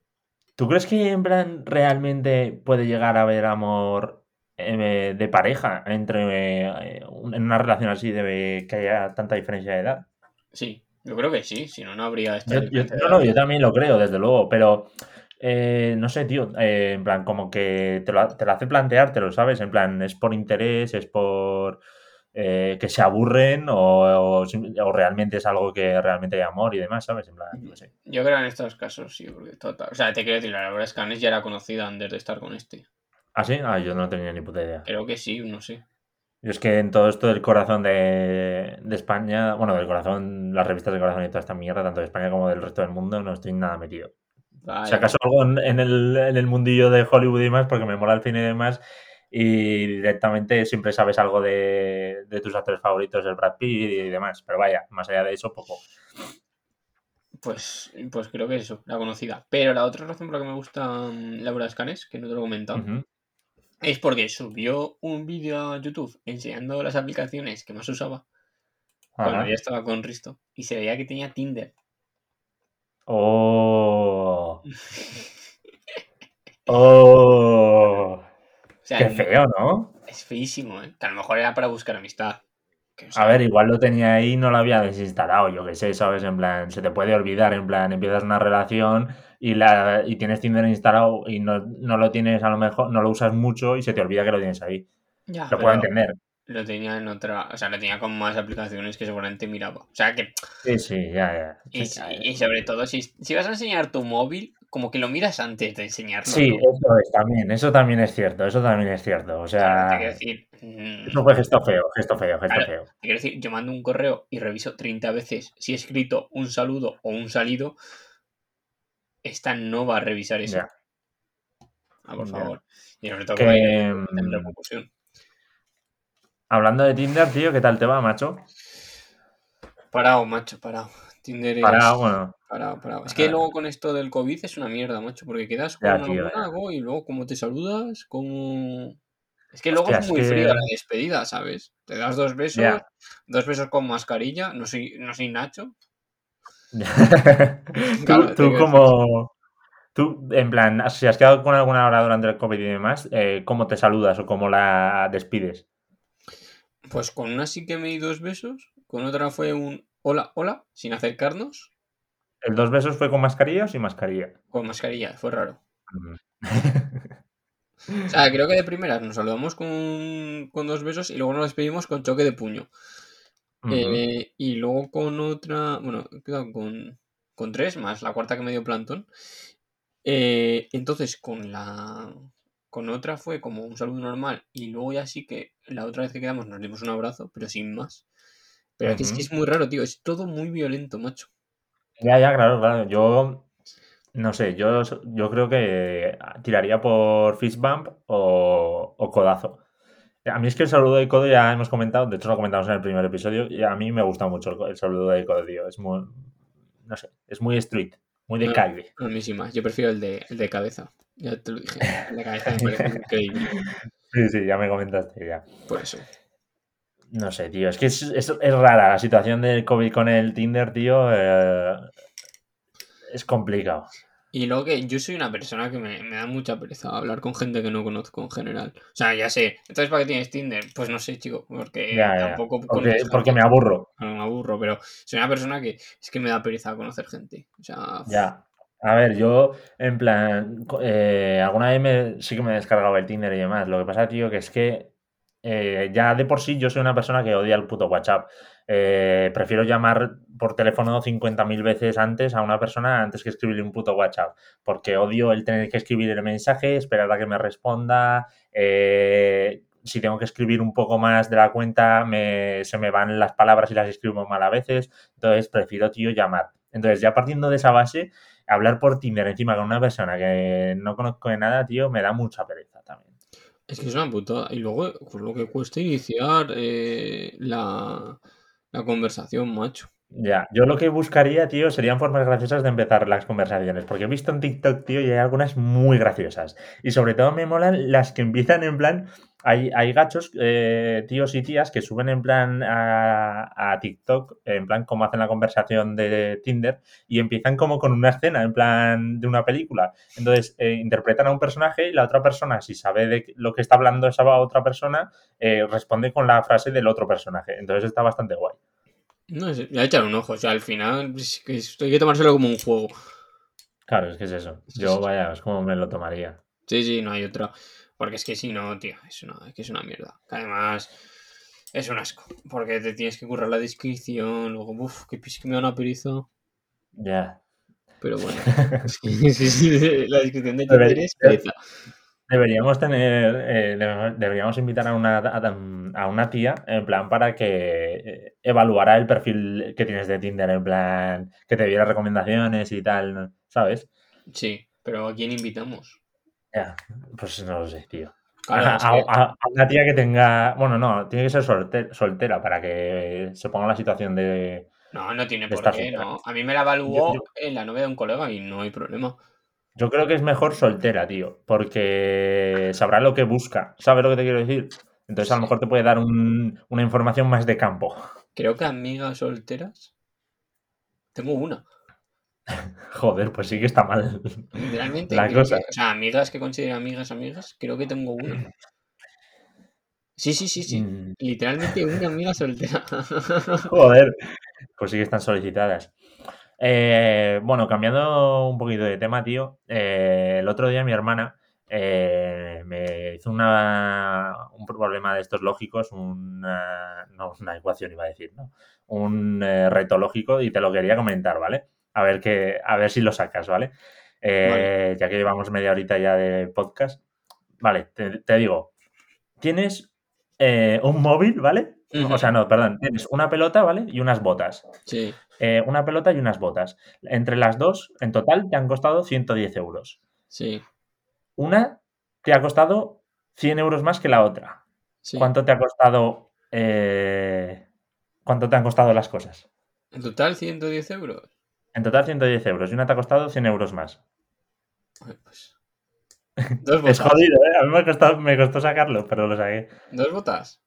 ¿Tú crees que en plan realmente puede llegar a haber amor eh, de pareja entre eh, en una relación así de que haya tanta diferencia de edad? Sí, yo creo que sí, si no, no habría esta Yo, no, no, yo también lo creo, desde luego, pero eh, no sé, tío, eh, en plan, como que te lo, te lo hace plantear, te lo sabes, en plan, es por interés, es por eh, que se aburren o, o realmente es algo que realmente hay amor y demás, ¿sabes? En plan, no sé. Yo creo en estos casos sí, porque total. O sea, te quiero decir, la Laura Scanes ya era conocida antes de estar con este. ¿Ah, sí? Ah, yo no tenía ni puta idea. Creo que sí, no sé. Yo es que en todo esto del corazón de, de España, bueno, del corazón, las revistas del corazón y toda esta mierda, tanto de España como del resto del mundo, no estoy nada metido. Si acaso algo en, en el, en el mundillo de Hollywood y demás, porque me mola el cine y demás, y directamente siempre sabes algo de, de tus actores favoritos, el Brad Pitt y demás. Pero vaya, más allá de eso, poco. Pues, pues creo que eso, la conocida. Pero la otra razón por la que me gusta mm, Laura Scanes, que no te lo he comentado. Es porque subió un vídeo a YouTube enseñando las aplicaciones que más usaba cuando ya estaba con Risto y se veía que tenía Tinder. Oh. Oh. O sea, Qué feo, ¿no? es feísimo, ¿eh? Que a lo mejor era para buscar amistad. Que, o A ver, igual lo tenía ahí y no lo había desinstalado, yo qué sé, ¿sabes? En plan, se te puede olvidar, en plan, empiezas una relación y, la, y tienes Tinder instalado y no, no lo tienes a lo mejor, no lo usas mucho y se te olvida que lo tienes ahí. ya, Lo puedo entender. Lo tenía en otra, o sea, lo tenía con más aplicaciones que seguramente miraba. O sea que, Sí, sí, ya, ya. y, Sí, y sobre todo, si, si vas a enseñar tu móvil, como que lo miras antes de enseñarlo. Sí, eso es también, eso también es cierto, eso también es cierto. O Claro, sea, quiero decir, mm, eso fue gesto feo, gesto feo, gesto Claro. feo. te quiero decir, yo mando un correo y reviso 30 veces si he escrito un saludo o un salido. Esta no va a revisar eso. Ah, por favor. Y sobre todo Que, que en repercusión. hablando de Tinder, tío, ¿qué tal te va, macho? Parado, macho, parado. Tinder es... Para, bueno, Parado, parado. Es que luego con esto del COVID es una mierda, macho, porque quedas con Ya, tío, algo y luego cómo te saludas, cómo... Es que luego Hostia, es es muy que- fría la despedida, ¿sabes? Te das dos besos, dos besos con mascarilla, no soy, no soy Nacho. tú, como... Tú, en plan, si has quedado con alguna hora durante el COVID y demás, eh, ¿cómo te saludas o cómo la despides? Pues con una sí que me di dos besos, con otra fue un hola, hola, sin acercarnos. ¿El dos besos fue con mascarilla o sin mascarilla? Con mascarilla, fue raro. Mm. O sea, creo que de primeras nos saludamos con, con dos besos y luego nos despedimos con choque de puño. Eh, y luego con otra, bueno, con, con tres más, la cuarta que me dio plantón. Eh, entonces con la con otra fue como un saludo normal y luego ya sí que la otra vez que quedamos nos dimos un abrazo, pero sin más. Pero aquí es que es muy raro, tío, es todo muy violento, macho. Ya, ya, claro, claro. Yo no sé, yo, yo creo que tiraría por fist bump o, o codazo. A mí es que el saludo de codo ya hemos comentado, de hecho lo comentamos en el primer episodio, y a mí me gusta mucho el, saludo de codo, tío. Es muy, no sé, es muy street, muy de No. calle. A mí sí más, yo prefiero el de, el de cabeza. Ya te lo dije, el de cabeza me parece increíble. Sí, sí, ya me comentaste ya. Por eso. No sé, tío, es que es, es, es rara la situación del COVID con el Tinder, tío. eh, es complicado. Y luego que yo soy una persona que me, me da mucha pereza hablar con gente que no conozco en general. O sea, ya sé. Entonces, ¿para qué tienes Tinder? Pues no sé, chico. Porque Ya, ya. tampoco Porque, conoces porque gente. me aburro. No, me aburro, pero soy una persona que es que me da pereza conocer gente. O sea, Ya. A ver, yo, en plan, eh, alguna vez me, sí que me he descargado el Tinder y demás. Lo que pasa, tío, que es que eh, ya de por sí yo soy una persona que odia el puto WhatsApp. Eh, prefiero llamar por teléfono 50.000 veces antes a una persona antes que escribirle un puto WhatsApp. Porque odio el tener que escribir el mensaje, esperar a que me responda. eh, si tengo que escribir un poco más de la cuenta, me- se me van las palabras y las escribo mal a veces. Entonces prefiero, tío, llamar. Entonces, ya partiendo de esa base, hablar por Tinder encima con una persona que no conozco de nada, tío, me da mucha pereza. Es que es una putada. Y luego, pues lo que cuesta iniciar eh, la, la conversación, macho. Ya, yo lo que buscaría, tío, serían formas graciosas de empezar las conversaciones, porque he visto en TikTok, tío, y hay algunas muy graciosas. Y sobre todo me molan las que empiezan en plan, hay, hay gachos, eh, tíos y tías, que suben en plan a, a TikTok, en plan como hacen la conversación de Tinder, y empiezan como con una escena, en plan de una película. Entonces, eh, interpretan a un personaje y la otra persona, si sabe de lo que está hablando esa otra persona, eh, responde con la frase del otro personaje. Entonces está bastante guay. No sé, ya echar un ojo. O sea, al final es que esto hay que tomárselo como un juego. Claro, es que es eso. Yo, vaya, es como me lo tomaría. Sí, sí, no hay otra. Porque es que si no, tío, es una, es que es una mierda. Que además es un asco. Porque te tienes que currar la descripción. Luego, uff, que, es que me da una pereza. Ya. Pero bueno. sí, sí, sí, la descripción de Tinder es. Deberíamos tener, eh, debe- deberíamos invitar a una, a, a una tía, en plan, para que eh, evaluara el perfil que tienes de Tinder, en plan, que te diera recomendaciones y tal. ¿sabes? Sí, pero ¿a quién invitamos? Ya, pues no lo sé, tío. Claro, a, a- que- a- a una tía que tenga, bueno, no, tiene que ser solte- soltera para que se ponga la situación de... no, no tiene por qué, no. A mí me la evaluó Yo- yo- en la novia de un colega y no hay problema. Yo creo que es mejor soltera, tío, porque sabrá lo que busca. ¿Sabes lo que te quiero decir? Entonces a lo mejor te puede dar un- una información más de campo. Creo que amigas solteras. Tengo una. Joder, pues sí que está mal. Literalmente. La cosa. que- o sea, amigas que considero amigas, amigas, creo que tengo una. Sí, sí, sí, sí. Mm, Literalmente una amiga soltera. Joder, pues sí que están solicitadas. Eh, bueno, cambiando un poquito de tema, tío. eh, el otro día mi hermana eh, me hizo una, un problema de estos lógicos, una, no una ecuación iba a decir, ¿no? Un eh, reto lógico y te lo quería comentar, ¿vale? A ver, que, a ver si lo sacas, ¿vale? Eh, Ya que llevamos media horita ya de podcast. Vale, te, te digo, tienes un móvil, ¿vale? O sea, no, perdón, tienes una pelota, ¿vale? Y unas botas. Sí, una pelota y unas botas. Entre las dos, en total, te han costado 110 euros. sí, Una te ha costado 100 euros más que la otra. sí. ¿Cuánto te ha costado? eh, ¿Cuánto te han costado las cosas? En total 110 euros. En total 110 euros y una te ha costado 100 euros más. Ay, pues. Dos Es botas. jodido, ¿eh? A mí me costó, me costó sacarlo, pero lo saqué. Dos botas.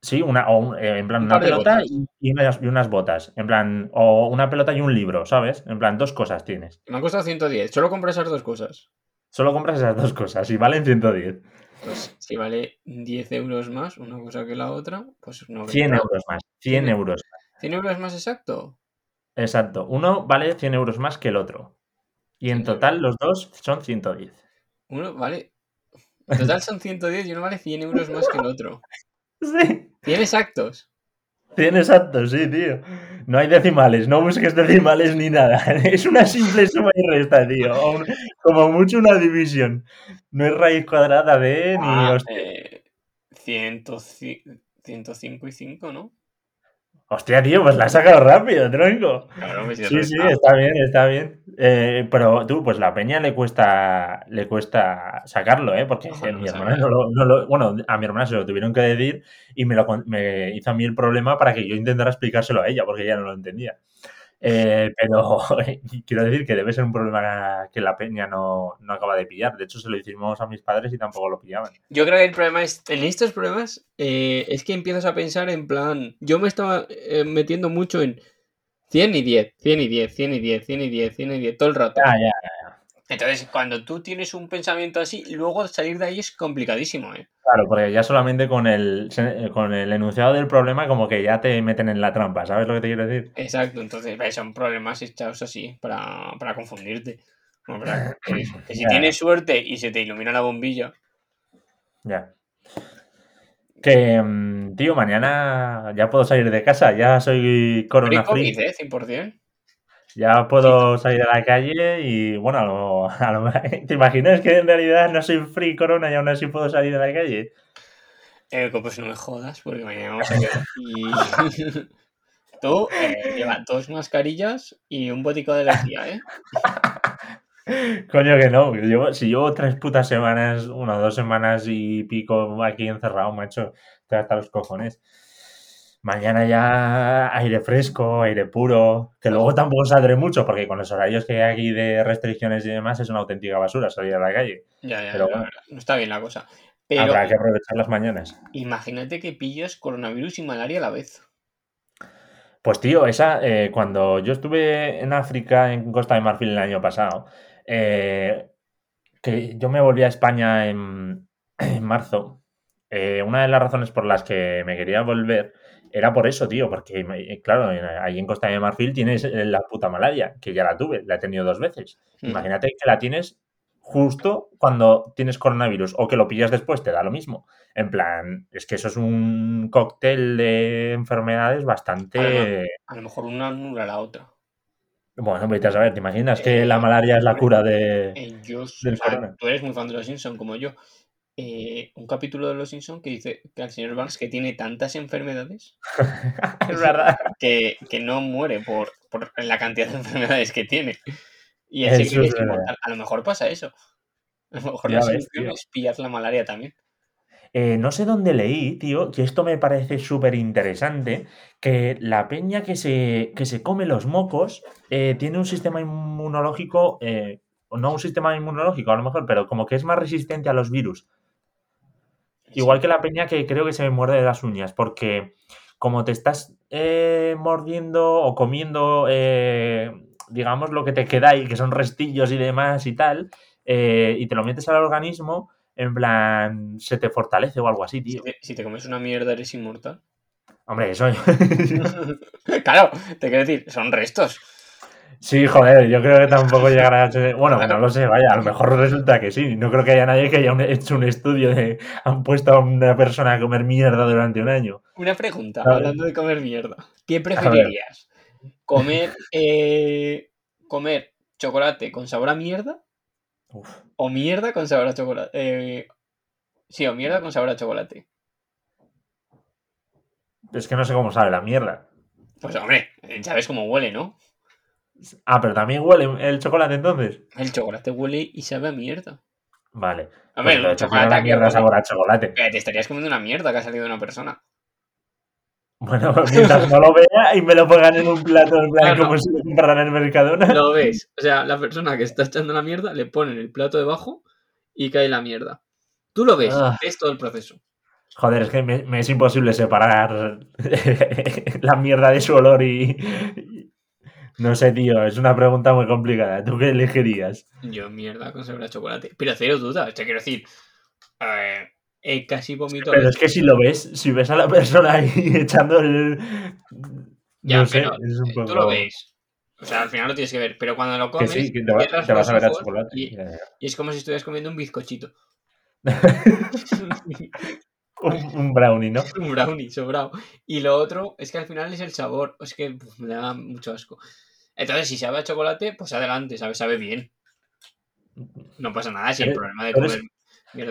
Sí, una, o un- eh, en plan Un una pelota y, y unas, y unas botas. En plan, o una pelota y un libro, ¿sabes? En plan, dos cosas tienes. Me han costado 110. Solo compro esas dos cosas. Solo compras esas dos cosas y valen 110. Pues si vale 10 euros más una cosa que la otra, pues no. 100 euros más. 100 100 euros más. 100 euros más exacto. Exacto. Uno vale 100 euros más que el otro. Y en total los dos son 110. Uno vale. En total son 110 y uno vale 100 euros más que el otro. Sí. 100 exactos. 100 exactos, sí, tío. No hay decimales, no busques decimales ni nada. Es una simple suma y resta, tío. Como mucho una división. No es raíz cuadrada de ni Ah, hostia. eh, 105 y 5, ¿no? Hostia, tío, pues la has sacado rápido, tronco. Pues Sí, sí, está bien, está bien. Eh, pero tú, pues la peña le cuesta, le cuesta sacarlo, ¿eh? Porque Ojalá mi hermana no lo, no lo- Bueno, a mi hermana se lo tuvieron que decir y me, lo, me hizo a mí el problema para que yo intentara explicárselo a ella, porque ella no lo entendía. Eh, pero quiero decir que debe ser un problema que la peña no, no acaba de pillar. De hecho, se lo hicimos a mis padres y tampoco lo pillaban. Yo creo que el problema es, en estos problemas, eh, es que empiezas a pensar en plan, yo me estaba eh, metiendo mucho en 100 y 10, 100 y 10, 100 y 10, 100 y 10, 100 y 10, todo el rato. Ya, ya, Entonces, cuando tú tienes un pensamiento así, luego salir de ahí es complicadísimo, ¿eh? Claro, porque ya solamente con el, con el enunciado del problema como que ya te meten en la trampa, ¿sabes lo que te quiero decir? Exacto, entonces eh, son problemas echados así para, para confundirte. Bueno, para- que, que si Ya. tienes suerte y se te ilumina la bombilla, Ya. Que, mm, tío, mañana ya puedo salir de casa, ya soy corona free, pre-COVID, ¿eh? 100%. Ya puedo salir a la calle y, bueno, a lo- a lo- ¿te imaginas que en realidad no soy free corona y aún así puedo salir a la calle? Eh, pues no me jodas, porque mañana vamos a quedar. Y tú eh, lleva dos mascarillas y un botico de energía, ¿eh? Coño que no, llevo- si llevo tres putas semanas, una o dos semanas y pico aquí encerrado, macho, estoy hasta los cojones. Mañana ya aire fresco, aire puro, que luego tampoco saldré mucho, porque con los horarios que hay aquí de restricciones y demás es una auténtica basura salir a la calle. Ya, ya, Pero bueno. no está bien la cosa. Pero Habrá que aprovechar las mañanas. imagínate que pillas coronavirus y malaria a la vez. Pues tío, esa, eh, cuando yo estuve en África, en Costa de Marfil el año pasado, eh, que yo me volví a España en, en marzo, eh, una de las razones por las que me quería volver era por eso, tío, porque me- claro, en- ahí en Costa de Marfil tienes eh, la puta malaria, que ya la tuve, la he tenido dos veces. Mm. Imagínate que la tienes justo cuando tienes coronavirus o que lo pillas después, te da lo mismo. En plan, es que eso es un cóctel de enfermedades bastante... A lo mejor una anula la otra. Bueno, vete a saber, ¿te imaginas que Eh, la malaria es la cura de... Eh, yo, Del o sea, corona. tú eres muy fan de los Simpsons como yo. Eh, un capítulo de los Simpsons que dice que al señor Barnes que tiene tantas enfermedades es verdad. que, que no muere por, por la cantidad de enfermedades que tiene. Y Eso cree que es inmortal. A lo mejor pasa eso. A lo mejor la solución es pillar la malaria también. Eh, no sé dónde leí, tío, que esto me parece súper interesante, que la peña que se, que se come los mocos eh, tiene un sistema inmunológico, eh, no un sistema inmunológico a lo mejor, pero como que es más resistente a los virus. Igual que la peña que creo que se me muerde de las uñas, porque como te estás eh, mordiendo o comiendo, eh, digamos, lo que te queda ahí, que son restillos y demás y tal, eh, y te lo metes al organismo, en plan, se te fortalece o algo así, Si tío. te, si te comes una mierda eres inmortal. Hombre, eso... claro, te quiero decir, son restos. Sí, joder, yo creo que tampoco llegará a ser... Bueno, que no lo sé, vaya, a lo mejor resulta que sí. No creo que haya nadie que haya un- hecho un estudio de... Han puesto a una persona a comer mierda durante un año. Una pregunta, hablando de comer mierda. ¿Qué preferirías? ¿Comer, eh, ¿Comer chocolate con sabor a mierda Uf. o mierda con sabor a chocolate? Eh, sí, o mierda con sabor a chocolate. Es que no sé cómo sabe la mierda. Pues hombre, eh, sabes cómo huele, ¿no? Ah, pero también huele el chocolate entonces. El chocolate huele y sabe a mierda. Vale. Hombre, Pues el chocolate la aquí mierda huele- sabor a chocolate. Te estarías comiendo una mierda que ha salido de una persona. Bueno, mientras no lo vea y me lo pongan en un plato, en plan No, no. como si lo compraran en el Mercadona. Lo ves. O sea, la persona que está echando la mierda le ponen el plato debajo y cae la mierda. Tú lo ves, Ah. ves todo el proceso. Joder, es que me, me es imposible separar la mierda de su olor y- No sé, tío, es una pregunta muy complicada. ¿Tú qué elegirías? Yo mierda con sabor a chocolate. Pero cero dudas, te quiero decir. eh, eh, casi vomito. Pero es que si lo ves, si ves a la persona ahí echando el... Ya, no sé, pero, es un eh, poco... Tú lo ves. O sea, al final lo tienes que ver, pero cuando lo Que comes, sí, que te, va- cierras te vas a ver a chocolate. y, es como si estuvieras comiendo un bizcochito. un, un brownie, ¿no? un brownie sobrado. Y lo otro es que al final es el sabor. Es que me da mucho asco. Entonces, si sabe a chocolate, pues adelante, sabe, sabe bien. No pasa nada si el problema de tú eres- comer.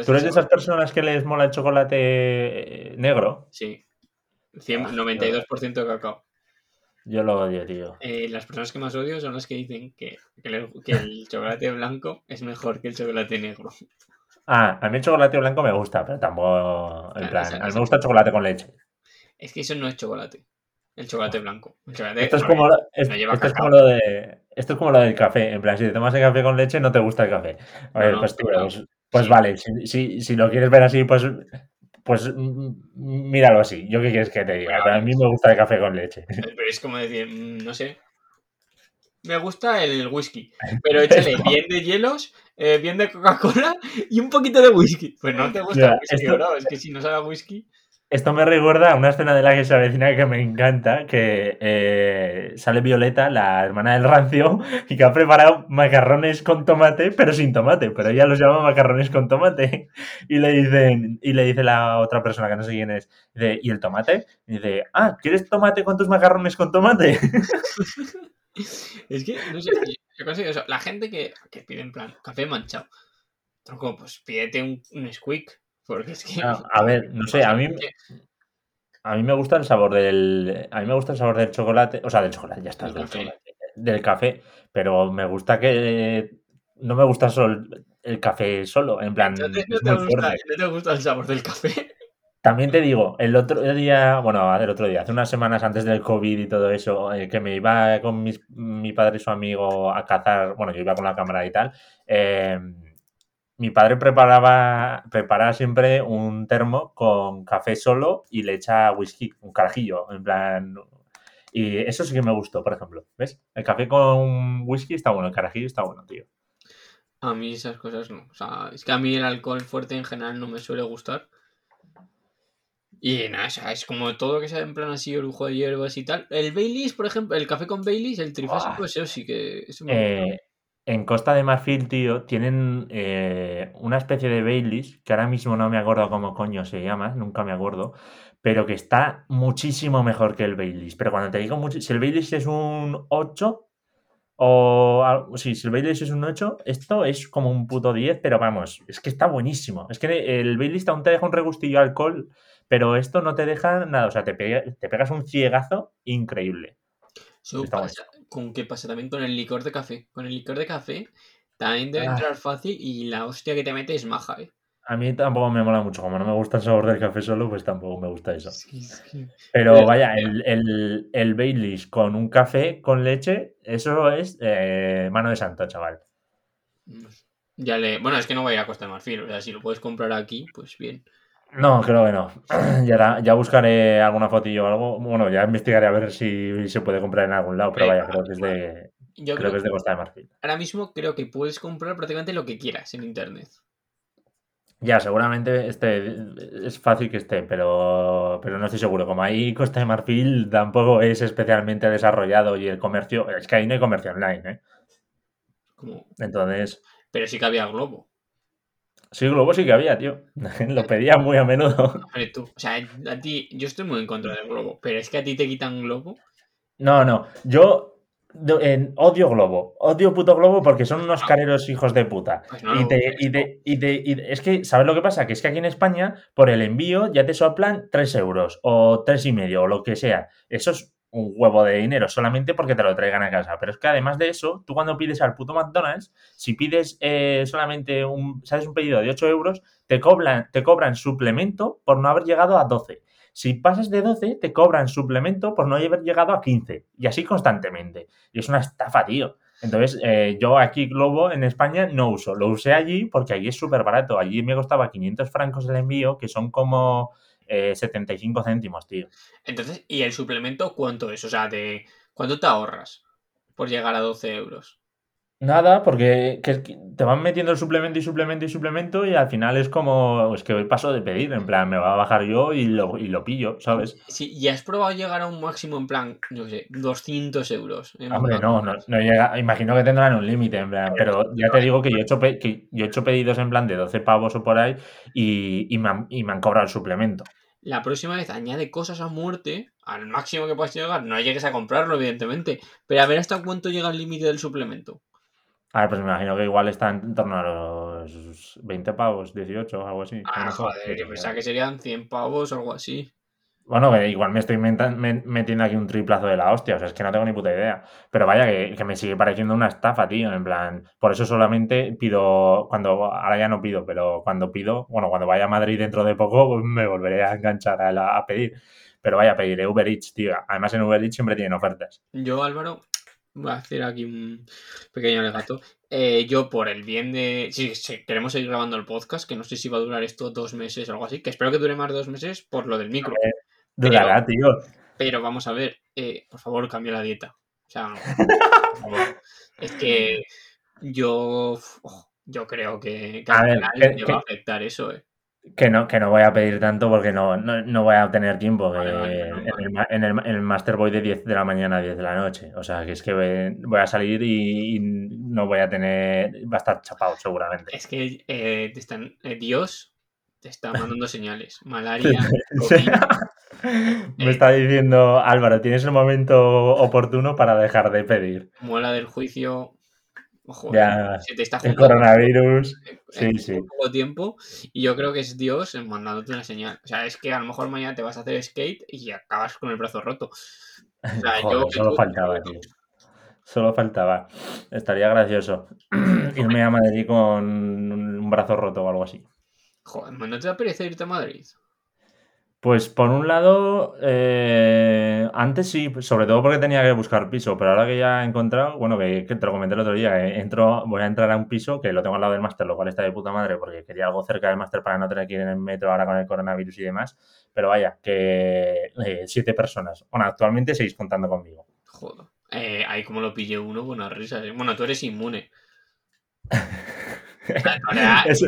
¿Tú eres de esas personas que les mola el chocolate eh, negro? Sí. 100, Ah, 92% de cacao. Yo lo odio, tío. Eh, las personas que más odio son las que dicen que, que le- que el chocolate blanco es mejor que el chocolate negro. Ah, a mí el chocolate blanco me gusta, pero tampoco. En Claro, plan, a mí me gusta el chocolate con leche. Es que eso no es chocolate. El chocolate blanco. El chocolate Esto es como, lo- es- esto es como lo de. Esto es como lo del café. En plan, si te tomas el café con leche, no te gusta el café. A No, ver, no, pues, pues, pues Sí. vale. Si, si- si lo quieres ver así, pues. Pues mm, míralo así. Yo qué quieres que te diga. A mí me gusta el café con leche. Pero es como decir, mm, no sé. Me gusta el whisky, pero échale bien de hielos, eh, bien de Coca-Cola y un poquito de whisky. Pues no te gusta Ya, el whisky, esto- bro. Es que si no sabe whisky. Esto me recuerda a una escena de la que se avecina que me encanta, que eh, sale Violeta, la hermana del rancio, y que ha preparado macarrones con tomate, pero sin tomate, pero ella los llama macarrones con tomate. Y le dicen, y le dice la otra persona que no sé quién es, dice, ¿y el tomate? Y dice, ah, ¿quieres tomate con tus macarrones con tomate? Es que, no sé, yo- consigo. La gente que, que pide en plan café manchado. Tronco, pues pídete un, un squeak. Porque es que. Ah, a ver, no sé, a mí, a mí me gusta el sabor del, a mí me gusta el sabor del chocolate, o sea, del chocolate, ya está, Del café. chocolate, del café, pero me gusta que, no me gusta solo el café solo, en plan, No te, gusta, no te gusta el sabor del café. También te digo, el otro día, bueno, el otro día, hace unas semanas antes del COVID y todo eso, eh, que me iba con mis- mi padre y su amigo a cazar, bueno, yo iba con la cámara y tal, eh, mi padre preparaba, prepara siempre un termo con café solo y le echa whisky, un carajillo, en plan... Y eso sí que me gustó, por ejemplo, ¿ves? El café con whisky está bueno, el carajillo está bueno, tío. A mí esas cosas no. O sea, es que a mí el alcohol fuerte en general no me suele gustar. Y nada, o sea, es como todo que sea en plan así, orujo de hierbas y tal. El Baileys, por ejemplo, el café con Baileys, el trifásico, eso sí que. Eso me. Eh, en Costa de Marfil, tío, tienen eh, una especie de Baileys, que ahora mismo no me acuerdo cómo coño se llama, nunca me acuerdo, pero que está muchísimo mejor que el Baileys. Pero cuando te digo mucho, si el Baileys es un 8, o sí, si el Baileys es un 8, esto es como un puto 10, pero vamos, es que está buenísimo. Es que el Baileys aún te deja un regustillo alcohol, pero esto no te deja nada, o sea, te, pega- te pegas un ciegazo increíble. ¿Con qué pasa también con el licor de café? Con el licor de café también debe Ah. entrar fácil y la hostia que te mete es maja, ¿eh? A mí tampoco me mola mucho, como no me gusta el sabor del café solo, pues tampoco me gusta eso. Pero Pero- vaya, el, el, el Baileys con un café con leche, eso es eh, mano de santo, chaval. Ya le. Bueno, es que no voy a ir a Costa de Marfil. O sea, si lo puedes comprar aquí, pues bien. No, creo que no. Ya, buscaré alguna fotillo o algo. Bueno, ya investigaré a ver si se puede comprar en algún lado, pero vaya, creo que es de, Yo creo creo que es de Costa de Marfil. ahora mismo creo que puedes comprar prácticamente lo que quieras en internet. Ya, seguramente este es fácil que esté, pero, pero no estoy seguro. Como ahí Costa de Marfil tampoco es especialmente desarrollado y el comercio, es que ahí no hay comercio online, ¿eh? Como... Entonces, Pero sí que había Globo. Sí, Globo sí que había, tío. Lo pedía muy a menudo. Hombre, tú. O sea, a ti. Yo estoy muy en contra del Globo. Pero es que a ti te quitan Globo. No, no, yo en- odio Globo, odio puto Globo porque son unos careros hijos de puta. Pues no Y te, y te- y te- y es que, ¿sabes lo que pasa? Que es que aquí en España, por el envío, ya te soplan 3 euros o tres y medio o lo que sea. Eso es un huevo de dinero solamente porque te lo traigan a casa. Pero es que además de eso, tú cuando pides al puto McDonald's, si pides eh, solamente un, ¿sabes? un pedido de 8 euros, te cobran, te cobran suplemento por no haber llegado a 12. Si pasas de 12, te cobran suplemento por no haber llegado a 15. Y así constantemente. Y es una estafa, tío. Entonces, eh, yo aquí Globo en España no uso. Lo usé allí porque allí es súper barato. Allí me costaba 500 francos el envío, que son como eh, 75 céntimos, tío. Entonces, ¿y el suplemento cuánto es? O sea, de ¿cuánto te ahorras por llegar a 12 euros? Nada, porque que, te van metiendo el suplemento y suplemento y suplemento y al final es como, es que hoy paso de pedir, en plan, me va a bajar yo y lo, y lo pillo, ¿sabes? Sí, ¿y has probado llegar a un máximo en plan, no sé, 200 euros? Hombre, no, no, no, llega, imagino que tendrán un límite, en plan, pero ya te digo que yo he hecho, que yo he hecho pedidos en plan de 12 pavos o por ahí y, y, me, han, y me han cobrado el suplemento. La próxima vez añade cosas a muerte, al máximo que puedas llegar, no llegues a comprarlo, evidentemente, pero a ver hasta cuánto llega el límite del suplemento. A ver, pues me imagino que igual está en torno a los 20 pavos, 18 o algo así. Ah, joder, yo pensaba que serían 100 pavos o algo así. Bueno, igual me estoy metiendo aquí un triplazo de la hostia, o sea, es que no tengo ni puta idea. Pero vaya, que, me sigue pareciendo una estafa, tío, en plan, por eso solamente pido, cuando, ahora ya no pido, pero cuando pido, bueno, cuando vaya a Madrid dentro de poco, pues me volveré a enganchar a, a pedir. Pero vaya, pediré Uber Eats, tío. Además en Uber Eats siempre tienen ofertas. Yo, Álvaro, voy a hacer aquí un pequeño alegato. Eh, yo, por el bien de. Si, queremos seguir grabando el podcast, que no sé si va a durar esto dos meses o algo así, que espero que dure más de dos meses por lo del micro. Durará, tío. Pero vamos a ver, eh, por favor, cambia la dieta. O sea, es que yo. yo creo que, a, ver, va a afectar eso, eh. Que no, que no voy a pedir tanto porque no, no, voy a tener tiempo. en, el, en, Master voy de 10 de la mañana a 10 de la noche. O sea, que es que voy, a salir y, no voy a tener. Va a estar chapado seguramente. Es que eh, te están, eh, Dios te está mandando señales. Malaria. Me eh, está diciendo Álvaro, tienes el momento oportuno para dejar de pedir. Muela del juicio, Ojo, ya, se te está el coronavirus. sí, sí. poco tiempo y yo creo que es Dios mandándote una señal. O sea, es que a lo mejor mañana te vas a hacer skate y acabas con el brazo roto. solo faltaba, tío. Solo faltaba. Estaría gracioso irme a Madrid con un brazo roto o algo así. Joder, ¿no te apetece irte a Madrid? Pues por un lado, eh, antes sí, sobre todo porque tenía que buscar piso, pero ahora que ya he encontrado, bueno, que, te lo comenté el otro día, eh, entro, voy a entrar a un piso que lo tengo al lado del máster, lo cual está de puta madre porque quería algo cerca del máster para no tener que ir en el metro ahora con el coronavirus y demás, pero vaya, que eh, siete personas, bueno, actualmente seis contando conmigo. Joder, ahí como lo pillé uno, buenas risas. Bueno, tú eres inmune. eso,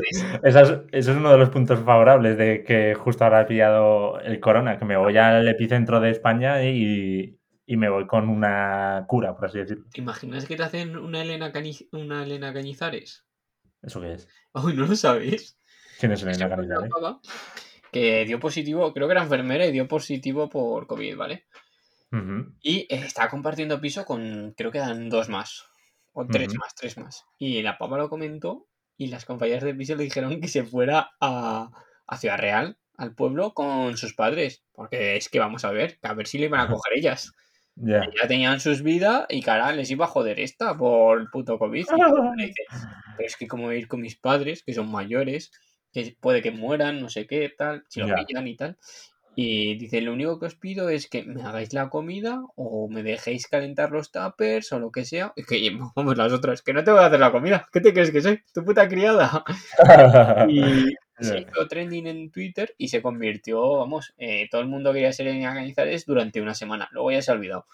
es, uno de los puntos favorables de que justo ahora he pillado el corona, que me voy al epicentro de España y, me voy con una cura, por así decirlo. ¿Te imaginas que te hacen una Elena, una Elena Cañizares? ¿Eso qué es? Uy, ¿no lo sabéis? ¿Quién es Elena Cañizares? Que dio positivo, creo que era enfermera y dio positivo por COVID, ¿vale? Y eh, estaba compartiendo piso con, creo que eran dos más. O tres más, tres más. Y la papa lo comentó y las compañeras de piso le dijeron que se fuera a, Ciudad Real, al pueblo, con sus padres. Porque es que vamos a ver, a ver si le iban a coger ellas. Ya tenían sus vidas y cara, les iba a joder esta por el puto COVID. pero es que como ir con mis padres, que son mayores, que puede que mueran, no sé qué, tal, si lo pillan y tal. Y dice, lo único que os pido es que me hagáis la comida o me dejéis calentar los tuppers o lo que sea. Es que vamos las otras, que no te voy a hacer la comida. ¿Qué te crees que soy? Tu puta criada. y se hizo trending en Twitter y se convirtió, vamos, eh, todo el mundo quería ser en Cañizares durante una semana. Luego ya se ha olvidado.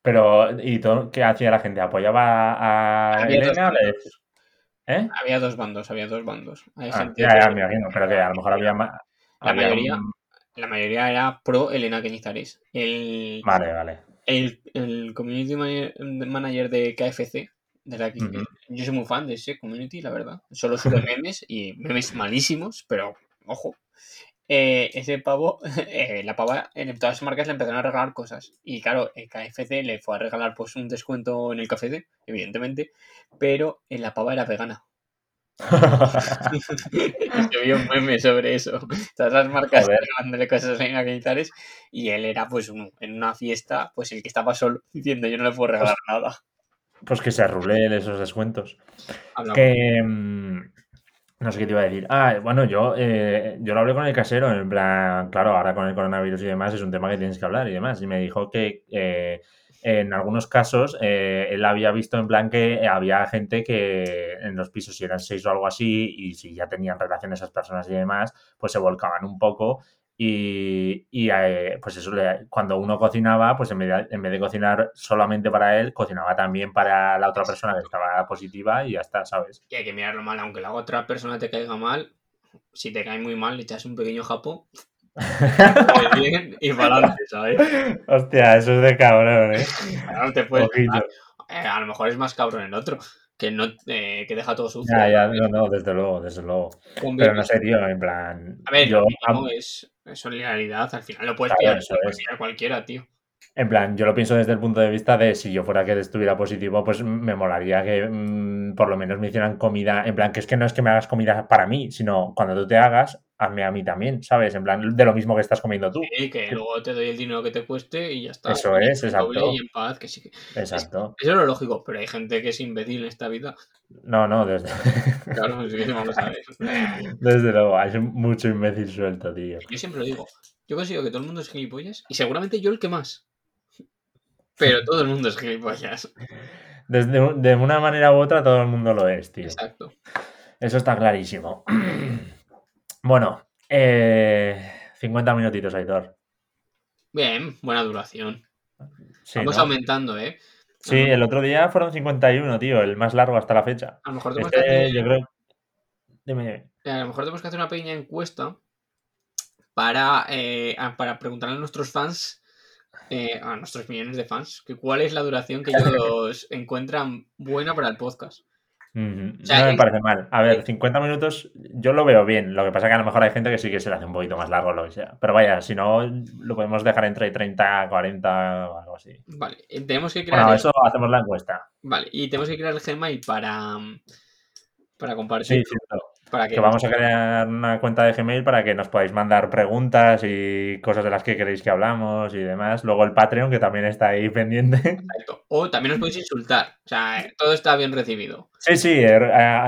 Pero, ¿y todo, qué hacía la gente? ¿Apoyaba a había Elena? Dos ¿Eh? Había dos bandos, había dos bandos. Ah, ya, ya, me imagino, pero que a lo mejor había más. La mayoría, la mayoría era pro Elena Cañizares. El, vale, vale. El, community manager de KFC, de la yo soy muy fan de ese community, la verdad. Solo sube memes y memes malísimos, pero ojo. Eh, ese pavo, eh, la pava, en todas las marcas le empezaron a regalar cosas. Y claro, el KFC le fue a regalar pues un descuento en el café, evidentemente, pero en la pava era vegana. Yo vi un meme sobre eso. Todas las marcas dándole cosas a militares y él era pues en una fiesta, pues el que estaba solo diciendo yo no le puedo regalar pues nada. Pues que se arrulen esos descuentos. Que mm, no sé qué te iba a decir. Ah, bueno, yo, eh, yo lo hablé con el casero, en plan, claro, ahora con el coronavirus y demás es un tema que tienes que hablar y demás. Y me dijo que eh, en algunos casos eh, él había visto en plan que había gente que en los pisos, si eran seis o algo así, y si ya tenían relaciones esas personas y demás, pues se volcaban un poco Y, y eh, pues eso, le- cuando uno cocinaba, pues en vez, de, en vez de cocinar solamente para él, cocinaba también para la otra persona que estaba positiva y ya está, ¿sabes? Y hay que mirarlo mal, aunque la otra persona te caiga mal, si te cae muy mal, le echas un pequeño japo, pues bien y para adelante, ¿sabes? Hostia, eso es de cabrón, ¿eh? Claro, te puedes. Eh, a lo mejor es más cabrón el otro, que no eh, que deja todo sucio. Ya, ya, no, no, desde luego, desde luego. Pero no sé, tío, en plan. A ver, yo, lo es es solidaridad, al final lo puedes Claro, pillar, eso lo puede es. pillar cualquiera, tío. En plan, yo lo pienso desde el punto de vista de si yo fuera que estuviera positivo, pues me molaría que mm, por lo menos me hicieran comida. En plan, que es que no es que me hagas comida para mí, sino cuando tú te hagas, hazme a mí también, ¿sabes? En plan, de lo mismo que estás comiendo tú. Y que luego te doy el dinero que te cueste y ya está. Eso es, exacto. Y en paz, que sí que... Exacto. Eso es lo lógico, pero hay gente que es imbécil en esta vida. No, no, desde, Claro, es que vamos a ver. desde luego, hay mucho imbécil suelto, tío. Yo siempre lo digo. Yo consigo que todo el mundo es gilipollas y seguramente yo el que más. Pero todo el mundo es gilipollas. Desde, de una manera u otra todo el mundo lo es, tío. Exacto. Eso está clarísimo. Bueno, eh, 50 minutitos, Aitor. Bien, buena duración. Sí, Vamos ¿no? aumentando, ¿eh? Sí, el otro día fueron 51, tío, el más largo hasta la fecha. A lo mejor tenemos que Este, hacer, yo creo. Dime. a lo mejor tenemos que hacer una pequeña encuesta para, eh, para preguntarle a nuestros fans, eh, a nuestros millones de fans, que cuál es la duración que ellos encuentran buena para el podcast. Sea, no me parece mal. A ver, el- 50 minutos yo lo veo bien. Lo que pasa que a lo mejor hay gente que sí que se le hace un poquito más largo lo que sea. Pero vaya, si no, lo podemos dejar entre 30, 40 o algo así. Vale, eh, tenemos que crear Bueno, el- eso hacemos la encuesta. Vale, y tenemos que crear el Gmail para, para compartir. Sí, cierto. Para que, Que vamos a crear una cuenta de Gmail para que nos podáis mandar preguntas y cosas de las que queréis que hablamos y demás. Luego el Patreon, que también está ahí pendiente. Exacto. O también nos podéis insultar. O sea, todo está bien recibido. Sí, sí, eh,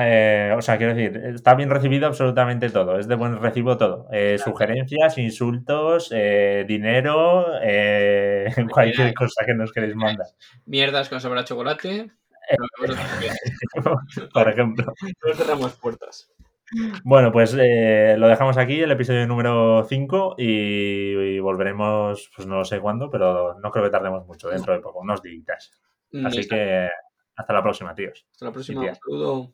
eh, o sea, quiero decir, está bien recibido absolutamente todo, es de buen recibo todo. Eh, Sugerencias, insultos, dinero, cualquier cosa que nos queréis mandar, Mierdas con sabor a chocolate. por ejemplo. No cerramos puertas. Bueno, pues eh, lo dejamos aquí, el episodio número 5, y, y volveremos, pues no sé cuándo, pero no creo que tardemos mucho, dentro de poco, unos días. Así Listo. que hasta la próxima, tíos. Hasta la próxima. Un saludo.